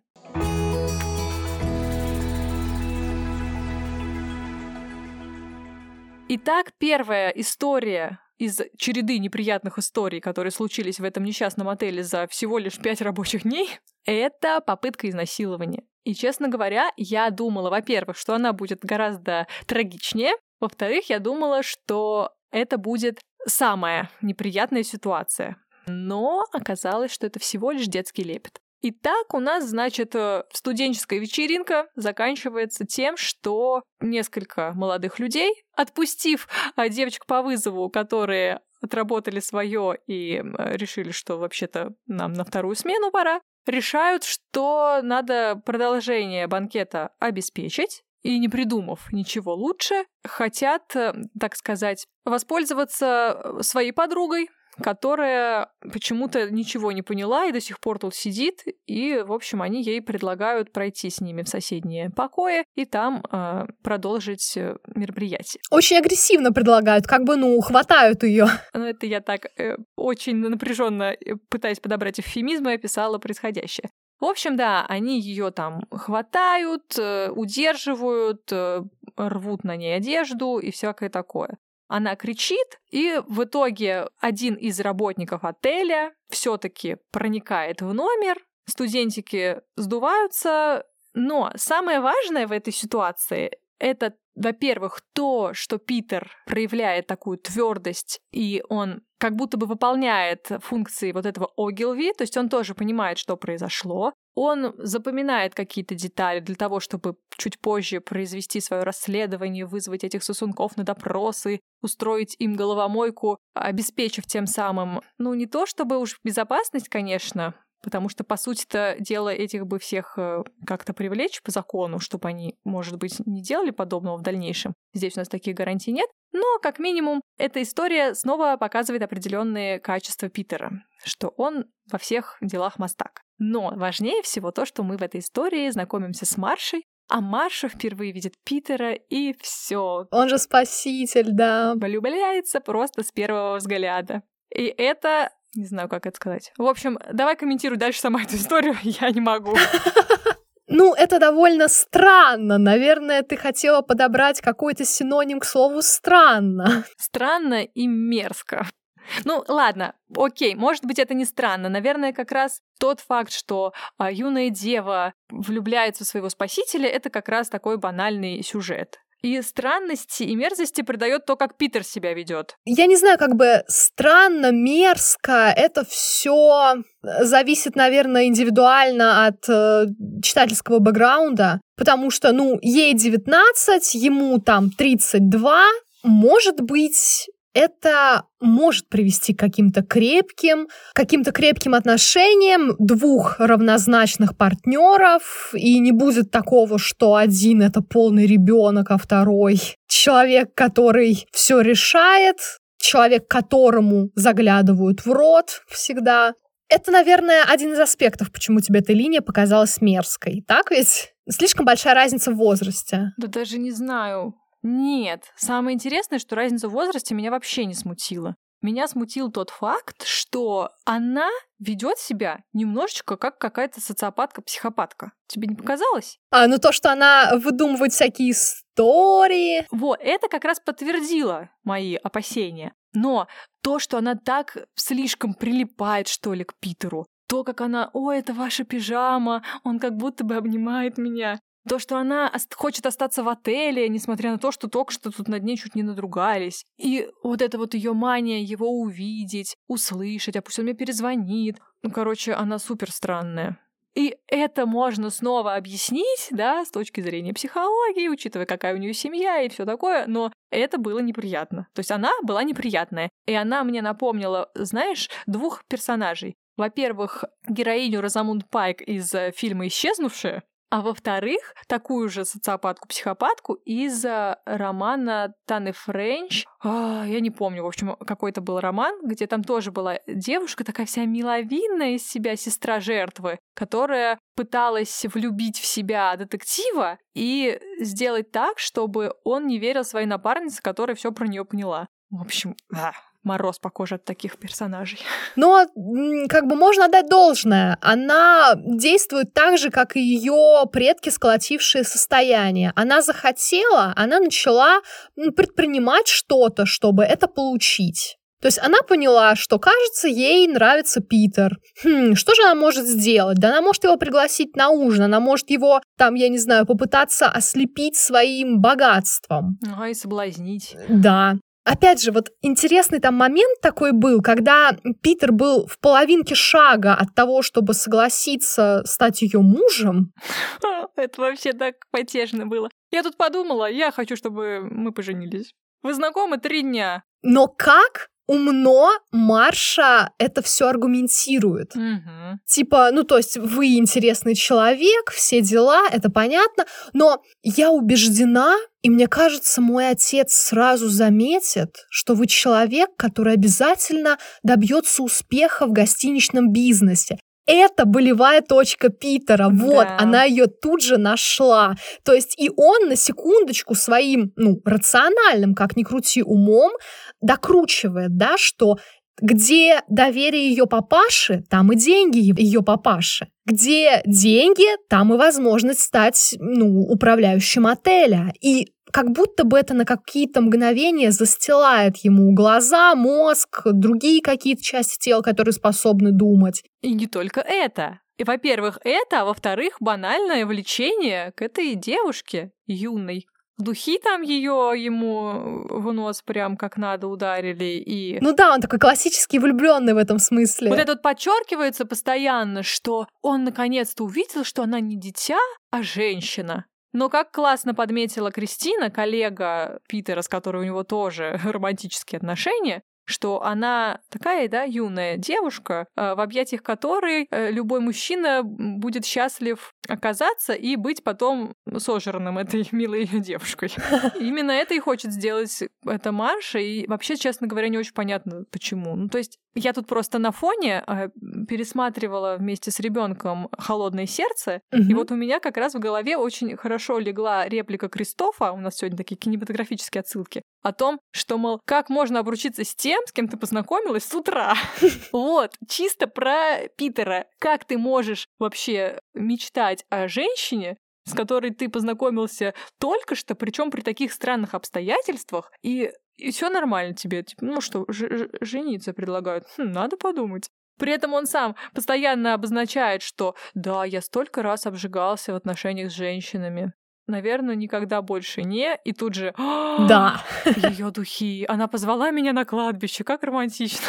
Speaker 1: Итак, первая история из череды неприятных историй, которые случились в этом несчастном отеле за всего лишь пять рабочих дней, это попытка изнасилования. И, честно говоря, я думала, во-первых, что она будет гораздо трагичнее, во-вторых, я думала, что это будет самая неприятная ситуация. Но оказалось, что это всего лишь детский лепет. Итак, у нас, значит, э, студенческая вечеринка заканчивается тем, что несколько молодых людей, отпустив а, девочек по вызову, которые отработали свое и решили, что вообще-то нам на вторую смену пора, решают, что надо продолжение банкета обеспечить, и не придумав ничего лучше, хотят, э, так сказать, воспользоваться э, своей подругой, которая почему-то ничего не поняла и до сих пор тут сидит, и, в общем, они ей предлагают пройти с ними в соседние покои и там э, продолжить э, мероприятие.
Speaker 2: Очень агрессивно предлагают, как бы, ну, хватают ее.
Speaker 1: Ну, это я так э, очень напряженно пытаясь подобрать эвфемизмы, описала происходящее. В общем, да, они ее там хватают, удерживают, рвут на ней одежду и всякое такое. Она кричит, и в итоге один из работников отеля все-таки проникает в номер, студентики сдуваются, но самое важное в этой ситуации это, во-первых, то, что Питер проявляет такую твердость, и он как будто бы выполняет функции вот этого Огилви, то есть он тоже понимает, что произошло. Он запоминает какие-то детали для того, чтобы чуть позже произвести свое расследование, вызвать этих сосунков на допросы, устроить им головомойку, обеспечив тем самым, ну, не то чтобы уж безопасность, конечно, Потому что, по сути-то, дело этих бы всех э, как-то привлечь по закону, чтобы они, может быть, не делали подобного в дальнейшем. Здесь у нас таких гарантий нет. Но, как минимум, эта история снова показывает определенные качества Питера, что он во всех делах мастак. Но важнее всего то, что мы в этой истории знакомимся с Маршей, а Марша впервые видит Питера, и все.
Speaker 2: Он же спаситель, да.
Speaker 1: Влюбляется просто с первого взгляда. И это не знаю, как это сказать. В общем, давай комментируй дальше сама эту историю, я не могу.
Speaker 2: Ну, это довольно странно. Наверное, ты хотела подобрать какой-то синоним к слову «странно».
Speaker 1: Странно и мерзко. Ну, ладно, окей, может быть, это не странно. Наверное, как раз тот факт, что а, юная дева влюбляется в своего спасителя, это как раз такой банальный сюжет. И странности и мерзости придает то, как Питер себя ведет.
Speaker 2: Я не знаю, как бы странно, мерзко, это все зависит, наверное, индивидуально от э, читательского бэкграунда, потому что, ну, ей 19, ему там 32, может быть, это может привести к каким-то крепким, каким-то крепким отношениям двух равнозначных партнеров, и не будет такого, что один это полный ребенок, а второй человек, который все решает, человек, которому заглядывают в рот всегда. Это, наверное, один из аспектов, почему тебе эта линия показалась мерзкой. Так ведь? Слишком большая разница в возрасте.
Speaker 1: Да даже не знаю. Нет. Самое интересное, что разница в возрасте меня вообще не смутила. меня смутил тот факт, что она ведет себя немножечко как какая-то социопатка-психопатка. Тебе не показалось?
Speaker 2: А, ну то, что она выдумывает всякие истории.
Speaker 1: Вот, это как раз подтвердило мои опасения. Но то, что она так слишком прилипает, что ли, к Питеру, то, как она, о, это ваша пижама, он как будто бы обнимает меня. То, что она хочет остаться в отеле, несмотря на то, что только что тут над ней чуть не надругались. И вот эта вот ее мания его увидеть, услышать, а пусть он мне перезвонит. Ну, короче, она супер странная. И это можно снова объяснить, да, с точки зрения психологии, учитывая, какая у нее семья и все такое, но это было неприятно. То есть она была неприятная. И она мне напомнила, знаешь, двух персонажей. Во-первых, героиню Розамунд Пайк из э, фильма «Исчезнувшая», а во-вторых, такую же социопатку-психопатку из романа Таны Френч. А, я не помню, в общем, какой это был роман, где там тоже была девушка, такая вся миловинная из себя, сестра жертвы, которая пыталась влюбить в себя детектива и сделать так, чтобы он не верил своей напарнице, которая все про нее поняла. В общем, мороз по коже от таких персонажей.
Speaker 2: Но как бы можно отдать должное. Она действует так же, как и ее предки, сколотившие состояние. Она захотела, она начала предпринимать что-то, чтобы это получить. То есть она поняла, что, кажется, ей нравится Питер. Хм, что же она может сделать? Да она может его пригласить на ужин, она может его, там, я не знаю, попытаться ослепить своим богатством.
Speaker 1: Ага, и соблазнить.
Speaker 2: Да. Опять же, вот интересный там момент такой был, когда Питер был в половинке шага от того, чтобы согласиться стать ее мужем.
Speaker 1: Это вообще так потешно было. Я тут подумала, я хочу, чтобы мы поженились. Вы знакомы три дня.
Speaker 2: Но как умно Марша это все аргументирует.
Speaker 1: Угу.
Speaker 2: Типа, ну то есть вы интересный человек, все дела, это понятно, но я убеждена, и мне кажется, мой отец сразу заметит, что вы человек, который обязательно добьется успеха в гостиничном бизнесе это болевая точка Питера. Вот, да. она ее тут же нашла. То есть и он на секундочку своим, ну, рациональным, как ни крути, умом докручивает, да, что где доверие ее папаши, там и деньги ее папаши. Где деньги, там и возможность стать ну, управляющим отеля. И как будто бы это на какие-то мгновения застилает ему глаза, мозг, другие какие-то части тела, которые способны думать.
Speaker 1: И не только это. И, во-первых, это, а во-вторых, банальное влечение к этой девушке юной. Духи там ее ему в нос прям как надо ударили и...
Speaker 2: Ну да, он такой классический влюбленный в этом смысле.
Speaker 1: Вот это вот подчеркивается постоянно, что он наконец-то увидел, что она не дитя, а женщина. Но как классно подметила Кристина, коллега Питера, с которой у него тоже романтические отношения, что она такая, да, юная девушка, э, в объятиях которой э, любой мужчина будет счастлив оказаться и быть потом сожранным этой милой девушкой. Именно это и хочет сделать эта Марша, и вообще, честно говоря, не очень понятно, почему. Ну, то есть я тут просто на фоне э, пересматривала вместе с ребенком «Холодное сердце», угу. и вот у меня как раз в голове очень хорошо легла реплика Кристофа, у нас сегодня такие кинематографические отсылки, о том, что, мол, как можно обручиться с тем, с кем ты познакомилась с утра. Вот, чисто про Питера. Как ты можешь вообще мечтать о женщине, с которой ты познакомился только что, причем при таких странных обстоятельствах, и, и все нормально тебе. Типа, ну что, жениться предлагают? Хм, надо подумать. При этом он сам постоянно обозначает, что да, я столько раз обжигался в отношениях с женщинами наверное, никогда больше не. И тут же...
Speaker 2: Да.
Speaker 1: Ее духи. Она позвала меня на кладбище. Как романтично.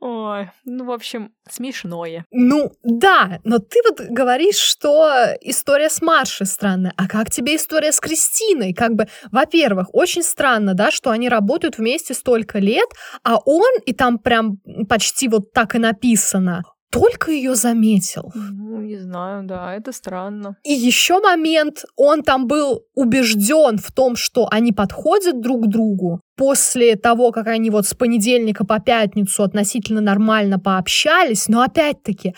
Speaker 1: Ой, ну, в общем, смешное.
Speaker 2: Ну, да, но ты вот говоришь, что история с Маршей странная. А как тебе история с Кристиной? Как бы, во-первых, очень странно, да, что они работают вместе столько лет, а он, и там прям почти вот так и написано, только ее заметил.
Speaker 1: Ну, не знаю, да, это странно.
Speaker 2: И еще момент, он там был убежден в том, что они подходят друг к другу. После того, как они вот с понедельника по пятницу относительно нормально пообщались, но опять-таки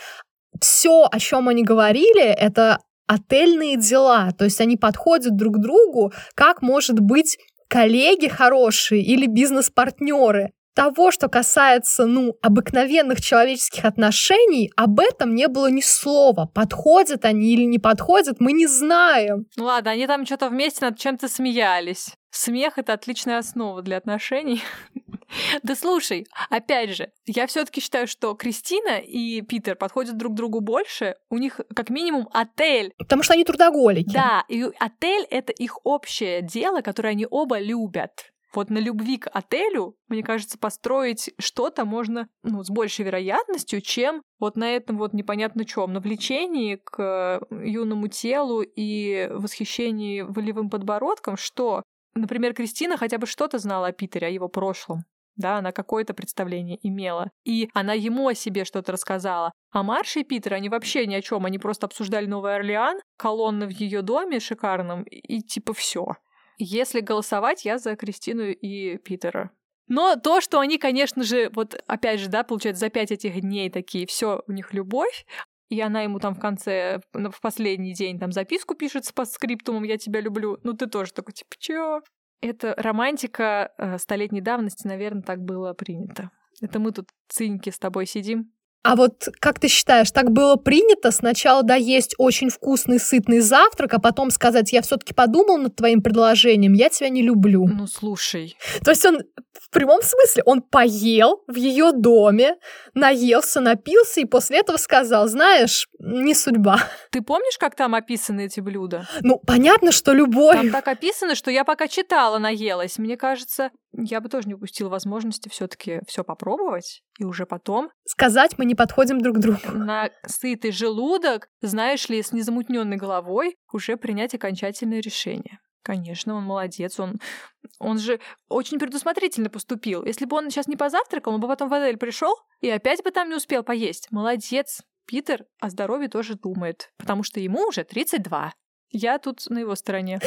Speaker 2: все, о чем они говорили, это отельные дела. То есть они подходят друг к другу, как может быть коллеги хорошие или бизнес-партнеры. Того, что касается, ну, обыкновенных человеческих отношений, об этом не было ни слова. Подходят они или не подходят, мы не знаем.
Speaker 1: Ну ладно, они там что-то вместе над чем-то смеялись. Смех — это отличная основа для отношений. Да слушай, опять же, я все-таки считаю, что Кристина и Питер подходят друг другу больше. У них как минимум отель.
Speaker 2: Потому что они трудоголики.
Speaker 1: Да, и отель это их общее дело, которое они оба любят. Вот на любви к отелю, мне кажется, построить что-то можно ну, с большей вероятностью, чем вот на этом вот непонятно чем, на влечении к юному телу и восхищении волевым подбородком, что, например, Кристина хотя бы что-то знала о Питере, о его прошлом да, она какое-то представление имела. И она ему о себе что-то рассказала. А Марша и Питер, они вообще ни о чем, они просто обсуждали Новый Орлеан, колонны в ее доме шикарном, и типа все. Если голосовать, я за Кристину и Питера. Но то, что они, конечно же, вот опять же, да, получается, за пять этих дней такие, все у них любовь, и она ему там в конце, в последний день там записку пишет с постскриптумом «Я тебя люблю», ну ты тоже такой, типа, чё? Это романтика э, столетней давности, наверное, так было принято. Это мы тут циники с тобой сидим.
Speaker 2: А вот как ты считаешь, так было принято сначала доесть очень вкусный, сытный завтрак, а потом сказать, я все-таки подумал над твоим предложением, я тебя не люблю.
Speaker 1: Ну, слушай.
Speaker 2: То есть он в прямом смысле, он поел в ее доме, наелся, напился и после этого сказал, знаешь, не судьба.
Speaker 1: Ты помнишь, как там описаны эти блюда?
Speaker 2: Ну, понятно, что любовь.
Speaker 1: Там так описано, что я пока читала, наелась. Мне кажется, я бы тоже не упустила возможности все-таки все попробовать и уже потом
Speaker 2: сказать мы не подходим друг к другу.
Speaker 1: На сытый желудок, знаешь ли, с незамутненной головой уже принять окончательное решение. Конечно, он молодец, он, он же очень предусмотрительно поступил. Если бы он сейчас не позавтракал, он бы потом в отель пришел и опять бы там не успел поесть. Молодец. Питер о здоровье тоже думает, потому что ему уже 32. Я тут на его стороне.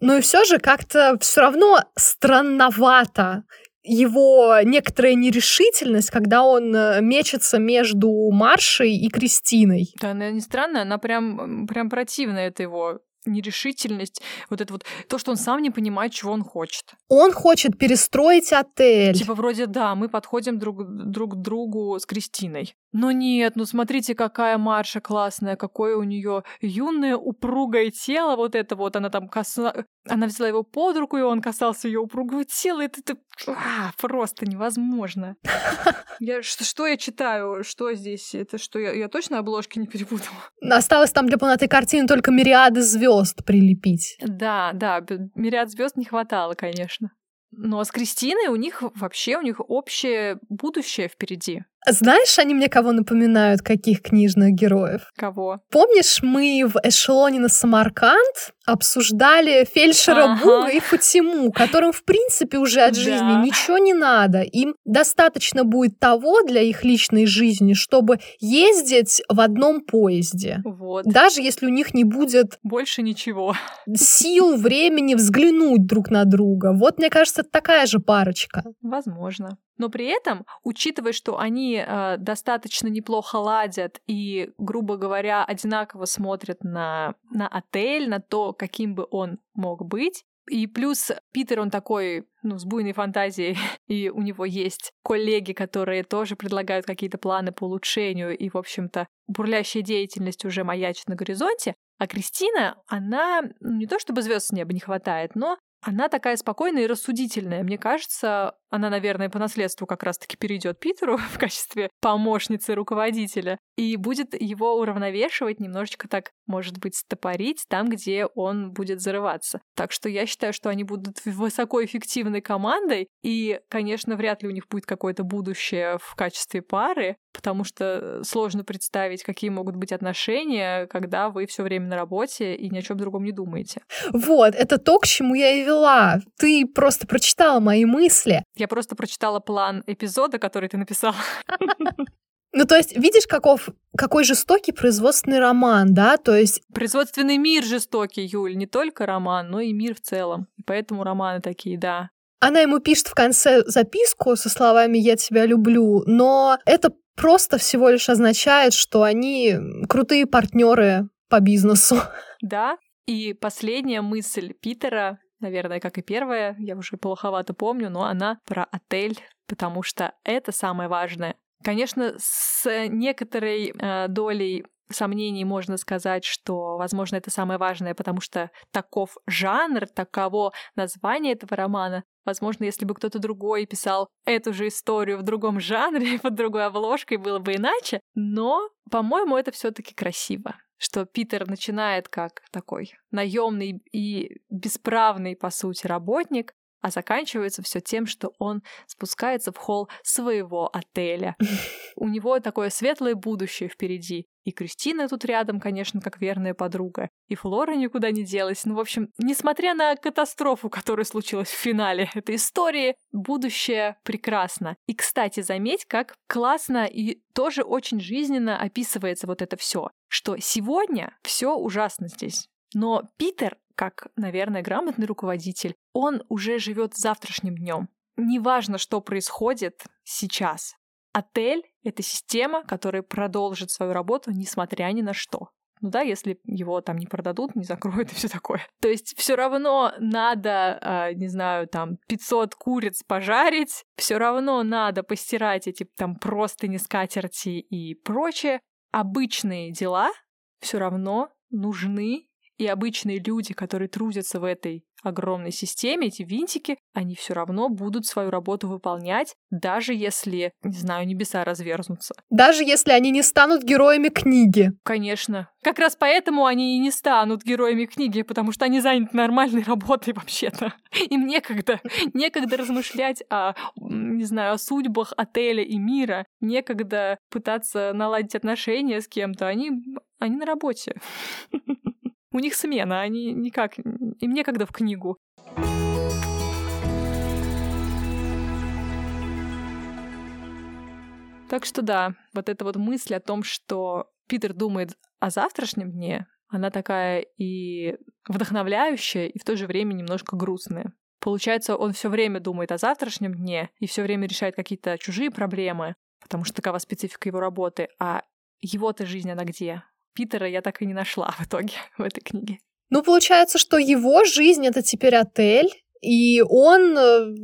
Speaker 2: Но и все же как-то все равно странновато его некоторая нерешительность, когда он э, мечется между Маршей и Кристиной.
Speaker 1: Да, она не странная, она прям, прям противная, это его нерешительность, вот это вот то, что он сам не понимает, чего он хочет.
Speaker 2: Он хочет перестроить отель.
Speaker 1: Типа вроде да, мы подходим друг, друг к другу с Кристиной. Но нет, ну смотрите, какая Марша классная, какое у нее юное упругое тело, вот это вот, она там косла... Она взяла его под руку, и он касался ее упругого тела, это, это а, просто невозможно. Я, что, что я читаю? Что здесь? Это что, я, я точно обложки не перепутала?
Speaker 2: Осталось там для полноты картины только мириады звезд прилепить.
Speaker 1: Да, да, мириад звезд не хватало, конечно. Но с Кристиной у них вообще у них общее будущее впереди.
Speaker 2: Знаешь, они мне кого напоминают, каких книжных героев?
Speaker 1: Кого?
Speaker 2: Помнишь, мы в эшелоне на Самарканд обсуждали фельдшера ага. Буга и Фатиму, которым, в принципе, уже от жизни да. ничего не надо. Им достаточно будет того для их личной жизни, чтобы ездить в одном поезде.
Speaker 1: Вот.
Speaker 2: Даже если у них не будет...
Speaker 1: Больше ничего.
Speaker 2: Сил, времени взглянуть друг на друга. Вот, мне кажется, такая же парочка.
Speaker 1: Возможно. Но при этом, учитывая, что они э, достаточно неплохо ладят и, грубо говоря, одинаково смотрят на, на отель, на то, каким бы он мог быть, и плюс Питер, он такой, ну, с буйной фантазией, и у него есть коллеги, которые тоже предлагают какие-то планы по улучшению, и, в общем-то, бурлящая деятельность уже маячит на горизонте. А Кристина, она ну, не то чтобы звезд с неба не хватает, но она такая спокойная и рассудительная. Мне кажется, она, наверное, по наследству как раз-таки перейдет Питеру в качестве помощницы руководителя и будет его уравновешивать, немножечко так, может быть, стопорить там, где он будет зарываться. Так что я считаю, что они будут высокоэффективной командой, и, конечно, вряд ли у них будет какое-то будущее в качестве пары, потому что сложно представить, какие могут быть отношения, когда вы все время на работе и ни о чем другом не думаете.
Speaker 2: Вот, это то, к чему я и вела. Ты просто прочитала мои мысли.
Speaker 1: Я просто прочитала план эпизода, который ты написала.
Speaker 2: Ну, то есть, видишь, каков, какой жестокий производственный роман, да? То есть...
Speaker 1: Производственный мир жестокий, Юль, не только роман, но и мир в целом. И поэтому романы такие, да.
Speaker 2: Она ему пишет в конце записку со словами «я тебя люблю», но это просто всего лишь означает, что они крутые партнеры по бизнесу.
Speaker 1: Да, и последняя мысль Питера наверное, как и первая, я уже плоховато помню, но она про отель, потому что это самое важное. Конечно, с некоторой э, долей сомнений можно сказать, что, возможно, это самое важное, потому что таков жанр, таково название этого романа. Возможно, если бы кто-то другой писал эту же историю в другом жанре, под другой обложкой, было бы иначе. Но, по-моему, это все таки красиво что Питер начинает как такой наемный и бесправный, по сути, работник, а заканчивается все тем, что он спускается в холл своего отеля. У него такое светлое будущее впереди. И Кристина тут рядом, конечно, как верная подруга. И Флора никуда не делась. Ну, в общем, несмотря на катастрофу, которая случилась в финале этой истории, будущее прекрасно. И, кстати, заметь, как классно и тоже очень жизненно описывается вот это все, что сегодня все ужасно здесь. Но Питер, как, наверное, грамотный руководитель, он уже живет завтрашним днем. Неважно, что происходит сейчас. Отель — это система, которая продолжит свою работу, несмотря ни на что. Ну да, если его там не продадут, не закроют и все такое. То есть все равно надо, э, не знаю, там 500 куриц пожарить, все равно надо постирать эти там простыни, скатерти и прочее. Обычные дела все равно нужны и обычные люди, которые трудятся в этой огромной системе, эти винтики, они все равно будут свою работу выполнять, даже если, не знаю, небеса разверзнутся.
Speaker 2: Даже если они не станут героями книги.
Speaker 1: Конечно. Как раз поэтому они и не станут героями книги, потому что они заняты нормальной работой вообще-то. Им некогда, некогда размышлять о, не знаю, о судьбах отеля и мира, некогда пытаться наладить отношения с кем-то. Они, они на работе. У них смена, они никак, им некогда в книгу. Так что да, вот эта вот мысль о том, что Питер думает о завтрашнем дне, она такая и вдохновляющая, и в то же время немножко грустная. Получается, он все время думает о завтрашнем дне и все время решает какие-то чужие проблемы, потому что такова специфика его работы. А его-то жизнь, она где? Питера я так и не нашла в итоге в этой книге.
Speaker 2: Ну, получается, что его жизнь — это теперь отель, и он э,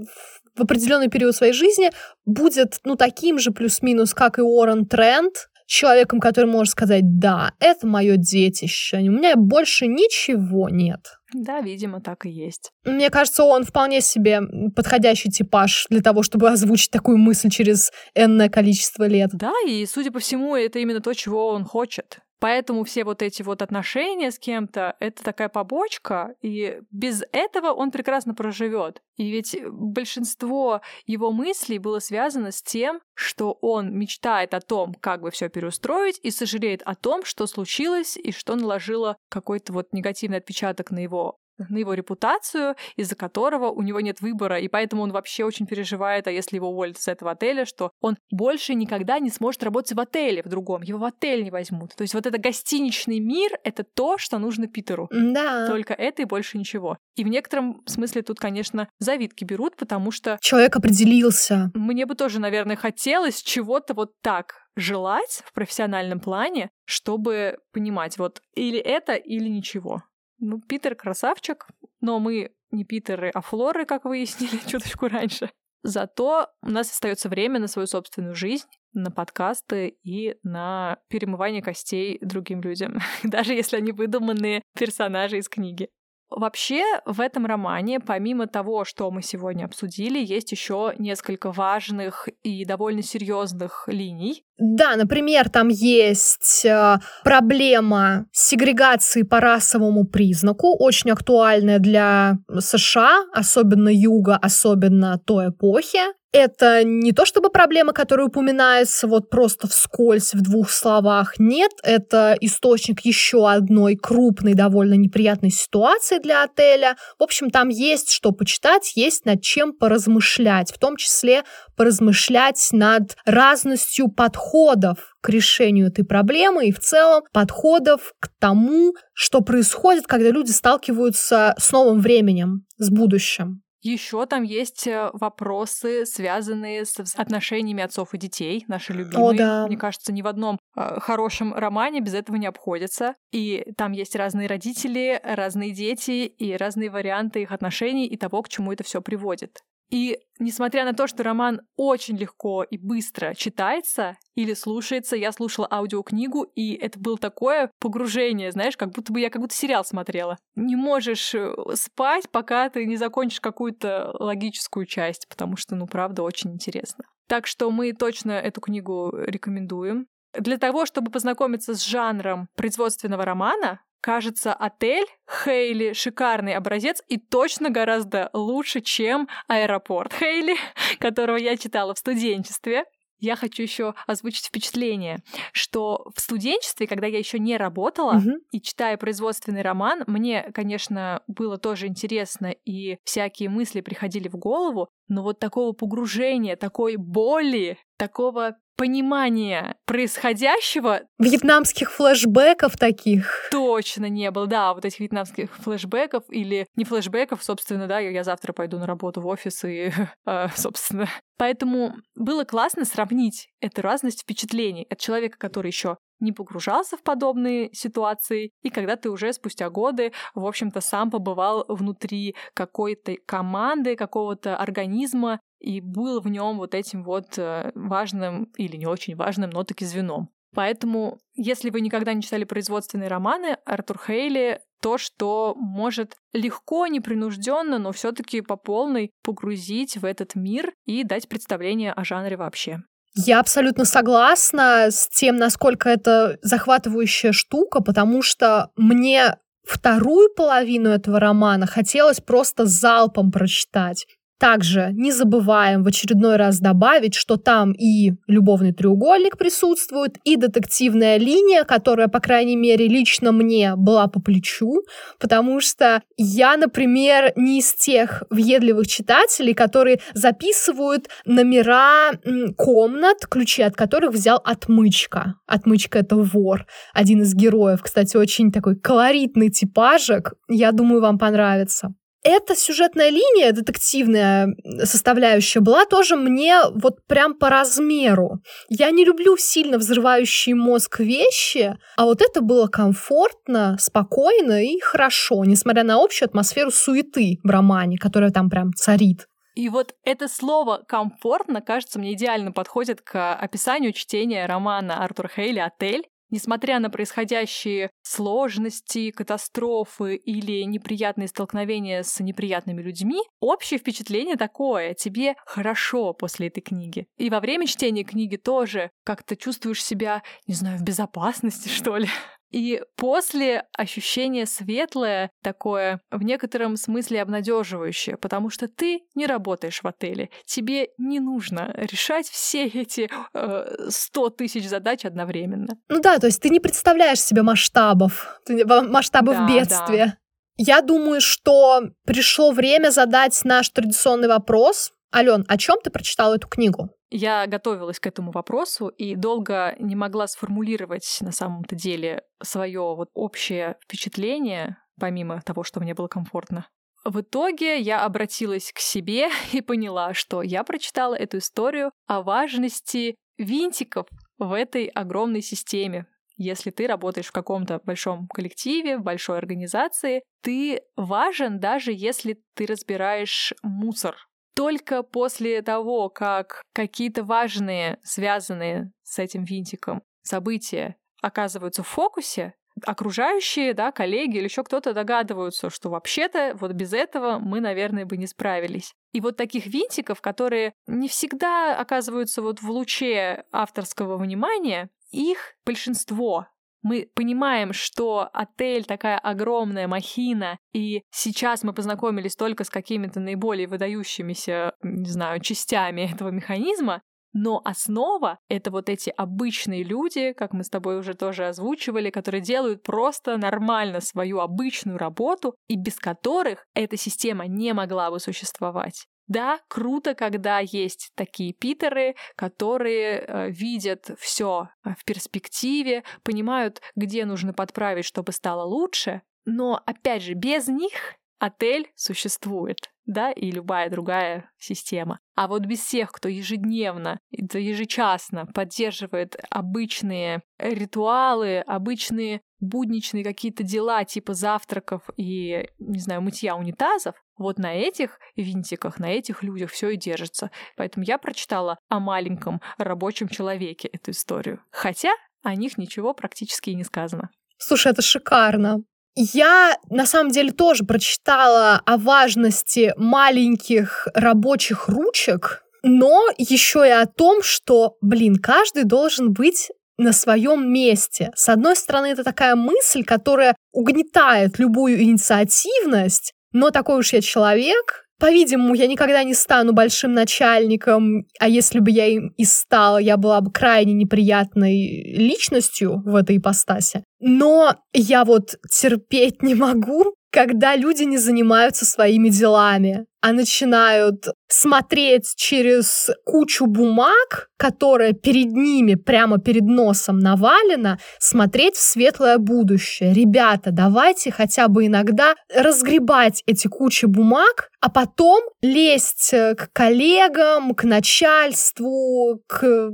Speaker 2: в определенный период своей жизни будет, ну, таким же плюс-минус, как и Уоррен Трент, человеком, который может сказать, да, это мое детище, у меня больше ничего нет.
Speaker 1: Да, видимо, так и есть.
Speaker 2: Мне кажется, он вполне себе подходящий типаж для того, чтобы озвучить такую мысль через энное количество лет.
Speaker 1: Да, и, судя по всему, это именно то, чего он хочет. Поэтому все вот эти вот отношения с кем-то — это такая побочка, и без этого он прекрасно проживет. И ведь большинство его мыслей было связано с тем, что он мечтает о том, как бы все переустроить, и сожалеет о том, что случилось и что наложило какой-то вот негативный отпечаток на его на его репутацию, из-за которого у него нет выбора, и поэтому он вообще очень переживает, а если его уволят с этого отеля, что он больше никогда не сможет работать в отеле в другом, его в отель не возьмут. То есть вот это гостиничный мир — это то, что нужно Питеру.
Speaker 2: Да.
Speaker 1: Только это и больше ничего. И в некотором смысле тут, конечно, завидки берут, потому что...
Speaker 2: Человек определился.
Speaker 1: Мне бы тоже, наверное, хотелось чего-то вот так желать в профессиональном плане, чтобы понимать, вот или это, или ничего. Ну, Питер красавчик, но мы не Питеры, а Флоры, как выяснили чуточку раньше. Зато у нас остается время на свою собственную жизнь, на подкасты и на перемывание костей другим людям, даже если они выдуманные персонажи из книги. Вообще, в этом романе, помимо того, что мы сегодня обсудили, есть еще несколько важных и довольно серьезных линий.
Speaker 2: Да, например, там есть э, проблема сегрегации по расовому признаку, очень актуальная для США, особенно юга, особенно той эпохи это не то чтобы проблема, которая упоминается вот просто вскользь в двух словах. Нет, это источник еще одной крупной, довольно неприятной ситуации для отеля. В общем, там есть что почитать, есть над чем поразмышлять, в том числе поразмышлять над разностью подходов к решению этой проблемы и в целом подходов к тому, что происходит, когда люди сталкиваются с новым временем, с будущим.
Speaker 1: Еще там есть э, вопросы, связанные с отношениями отцов и детей, наши любимые.
Speaker 2: О, да.
Speaker 1: Мне кажется, ни в одном э, хорошем романе без этого не обходится. И там есть разные родители, разные дети и разные варианты их отношений и того, к чему это все приводит. И несмотря на то, что роман очень легко и быстро читается или слушается, я слушала аудиокнигу, и это было такое погружение, знаешь, как будто бы я как будто сериал смотрела. Не можешь э, спать, пока ты не закончишь какую-то логическую часть, потому что, ну, правда, очень интересно. Так что мы точно эту книгу рекомендуем. Для того, чтобы познакомиться с жанром производственного романа, Кажется, отель Хейли шикарный образец и точно гораздо лучше, чем аэропорт Хейли, которого я читала в студенчестве. Я хочу еще озвучить впечатление, что в студенчестве, когда я еще не работала
Speaker 2: Мгм.
Speaker 1: и читая производственный роман, мне, конечно, было тоже интересно и всякие мысли приходили в голову, но вот такого погружения, такой боли, такого понимания происходящего
Speaker 2: Вьетнамских флешбеков таких.
Speaker 1: точно не было. Да, вот этих вьетнамских флешбеков или не флешбеков, собственно, да, я завтра пойду на работу в офис и, э, собственно. Поэтому было классно сравнить эту разность впечатлений от человека, который еще не погружался в подобные ситуации, и когда ты уже спустя годы, в общем-то, сам побывал внутри какой-то команды, какого-то организма, и был в нем вот этим вот э, важным или не очень важным, но таки звеном. Поэтому, если вы никогда не читали производственные романы, Артур Хейли то, что может легко, непринужденно, но все-таки по полной погрузить в этот мир и дать представление о жанре вообще.
Speaker 2: Я абсолютно согласна с тем, насколько это захватывающая штука, потому что мне вторую половину этого романа хотелось просто залпом прочитать. Также не забываем в очередной раз добавить, что там и любовный треугольник присутствует, и детективная линия, которая, по крайней мере, лично мне была по плечу, потому что я, например, не из тех въедливых читателей, которые записывают номера комнат, ключи от которых взял отмычка. Отмычка — это вор. Один из героев, кстати, очень такой колоритный типажик. Я думаю, вам понравится. Эта сюжетная линия, детективная составляющая, была тоже мне вот прям по размеру. Я не люблю сильно взрывающие мозг вещи, а вот это было комфортно, спокойно и хорошо, несмотря на общую атмосферу суеты в романе, которая там прям царит.
Speaker 1: И вот это слово «комфортно», кажется, мне идеально подходит к описанию чтения романа Артура Хейли «Отель». Несмотря на происходящие сложности, катастрофы или неприятные столкновения с неприятными людьми, общее впечатление такое, тебе хорошо после этой книги. И во время чтения книги тоже как-то чувствуешь себя, не знаю, в безопасности, что ли. И после ощущение светлое, такое в некотором смысле обнадеживающее, потому что ты не работаешь в отеле, тебе не нужно решать все эти э, 100 тысяч задач одновременно.
Speaker 2: Ну да, то есть ты не представляешь себе масштабов, масштабов
Speaker 1: Да,
Speaker 2: бедствия. Я думаю, что пришло время задать наш традиционный вопрос. Ален, о чем ты прочитала эту книгу?
Speaker 1: Я готовилась к этому вопросу и долго не могла сформулировать на самом-то деле свое вот общее впечатление, помимо того, что мне было комфортно. В итоге я обратилась к себе и поняла, что я прочитала эту историю о важности винтиков в этой огромной системе. Если ты работаешь в каком-то большом коллективе, в большой организации, ты важен даже если ты разбираешь мусор только после того, как какие-то важные, связанные с этим винтиком события оказываются в фокусе, окружающие, да, коллеги или еще кто-то догадываются, что вообще-то вот без этого мы, наверное, бы не справились. И вот таких винтиков, которые не всегда оказываются вот в луче авторского внимания, их большинство. Мы понимаем, что отель такая огромная махина, и сейчас мы познакомились только с какими-то наиболее выдающимися, не знаю, частями этого механизма, но основа — это вот эти обычные люди, как мы с тобой уже тоже озвучивали, которые делают просто нормально свою обычную работу, и без которых эта система не могла бы существовать. Да, круто, когда есть такие питеры, которые э, видят все в перспективе, понимают, где нужно подправить, чтобы стало лучше. Но, опять же, без них отель существует. да, и любая другая система. А вот без всех, кто ежедневно, ежечасно поддерживает обычные ритуалы, обычные будничные какие-то дела типа завтраков и, не знаю, мытья унитазов, вот на этих винтиках, на этих людях все и держится. Поэтому я прочитала о маленьком рабочем человеке эту историю. Хотя о них ничего практически и не сказано.
Speaker 2: Слушай, это шикарно. Я на самом деле тоже прочитала о важности маленьких рабочих ручек, но еще и о том, что, блин, каждый должен быть на своем месте. С одной стороны, это такая мысль, которая угнетает любую инициативность, но такой уж я человек, по-видимому, я никогда не стану большим начальником, а если бы я им и стала, я была бы крайне неприятной личностью в этой ипостаси. Но я вот терпеть не могу, когда люди не занимаются своими делами, а начинают смотреть через кучу бумаг, которая перед ними, прямо перед носом навалена, смотреть в светлое будущее. Ребята, давайте хотя бы иногда разгребать эти кучи бумаг, а потом лезть к коллегам, к начальству, к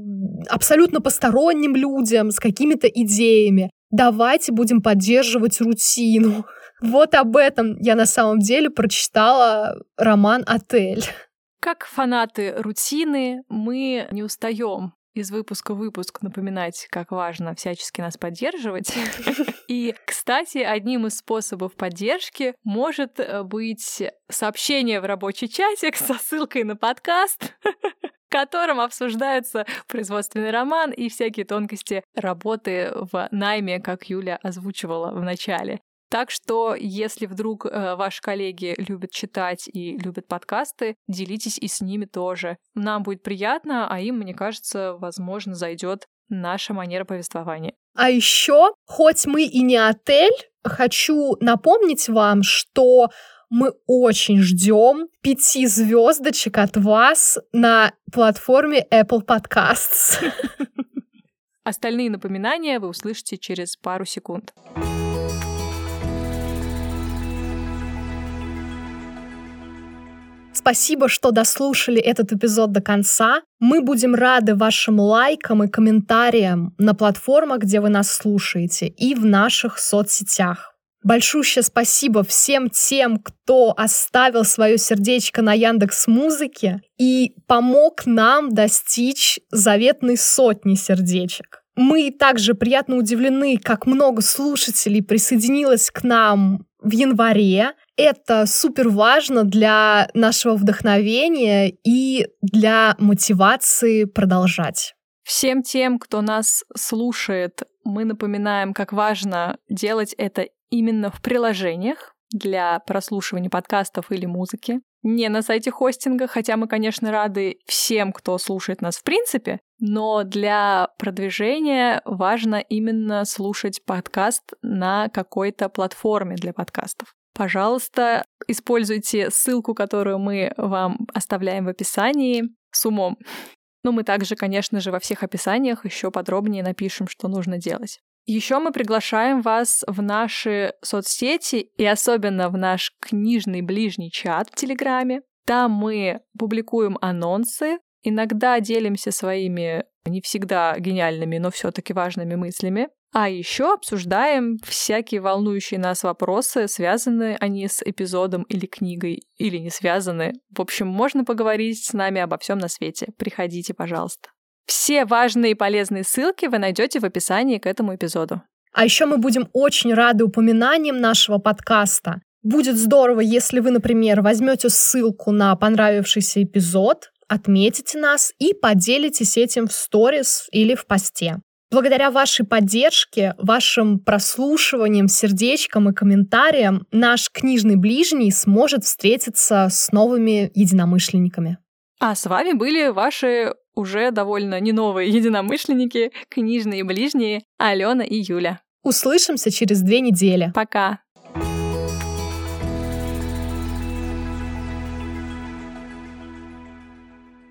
Speaker 2: абсолютно посторонним людям с какими-то идеями. Давайте будем поддерживать рутину. Вот об этом я на самом деле прочитала роман «Отель».
Speaker 1: Как фанаты рутины, мы не устаем из выпуска в выпуск напоминать, как важно всячески нас поддерживать. И, кстати, одним из способов поддержки может э, быть сообщение в рабочий чатик со ссылкой на подкаст, в котором обсуждаются производственный роман и всякие тонкости работы в найме, как Юля озвучивала в начале. Так что, если вдруг э, ваши коллеги любят читать и любят подкасты, делитесь и с ними тоже. Нам будет приятно, а им, мне кажется, возможно, зайдет наша манера повествования.
Speaker 2: А еще, хоть мы и не отель, хочу напомнить вам, что мы очень ждем пяти звездочек от вас на платформе Apple Podcasts.
Speaker 1: Остальные напоминания вы услышите через пару секунд.
Speaker 2: Спасибо, что дослушали этот эпизод до конца. Мы будем рады вашим лайкам и комментариям на платформах, где вы нас слушаете, и в наших соцсетях. Большущее спасибо всем тем, кто оставил свое сердечко на Яндекс Музыке и помог нам достичь заветной сотни сердечек. Мы также приятно удивлены, как много слушателей присоединилось к нам в январе. Это супер важно для нашего вдохновения и для мотивации продолжать.
Speaker 1: Всем тем, кто нас слушает, мы напоминаем, как важно делать это именно в приложениях для прослушивания подкастов или музыки. Не на сайте хостинга, хотя мы, конечно, рады всем, кто слушает нас в принципе, но для продвижения важно именно слушать подкаст на какой-то платформе для подкастов. Пожалуйста, используйте ссылку, которую мы вам оставляем в описании с умом. Ну, мы также, конечно же, во всех описаниях еще подробнее напишем, что нужно делать. Еще мы приглашаем вас в наши соцсети и особенно в наш книжный ближний чат в Телеграме. Там мы публикуем анонсы, иногда делимся своими не всегда гениальными, но все-таки важными мыслями. А еще обсуждаем всякие волнующие нас вопросы, связаны они с эпизодом или книгой, или не связаны. В общем, можно поговорить с нами обо всем на свете. Приходите, пожалуйста. Все важные и полезные ссылки вы найдете в описании к этому эпизоду.
Speaker 2: А еще мы будем очень рады упоминаниям нашего подкаста. Будет здорово, если вы, например, возьмете ссылку на понравившийся эпизод, отметите нас и поделитесь этим в сторис или в посте. Благодаря вашей поддержке, вашим прослушиваниям, сердечкам и комментариям наш книжный ближний сможет встретиться с новыми единомышленниками.
Speaker 1: А с вами были ваши уже довольно не новые единомышленники, книжные ближние Алена и Юля.
Speaker 2: Услышимся через две недели.
Speaker 1: Пока!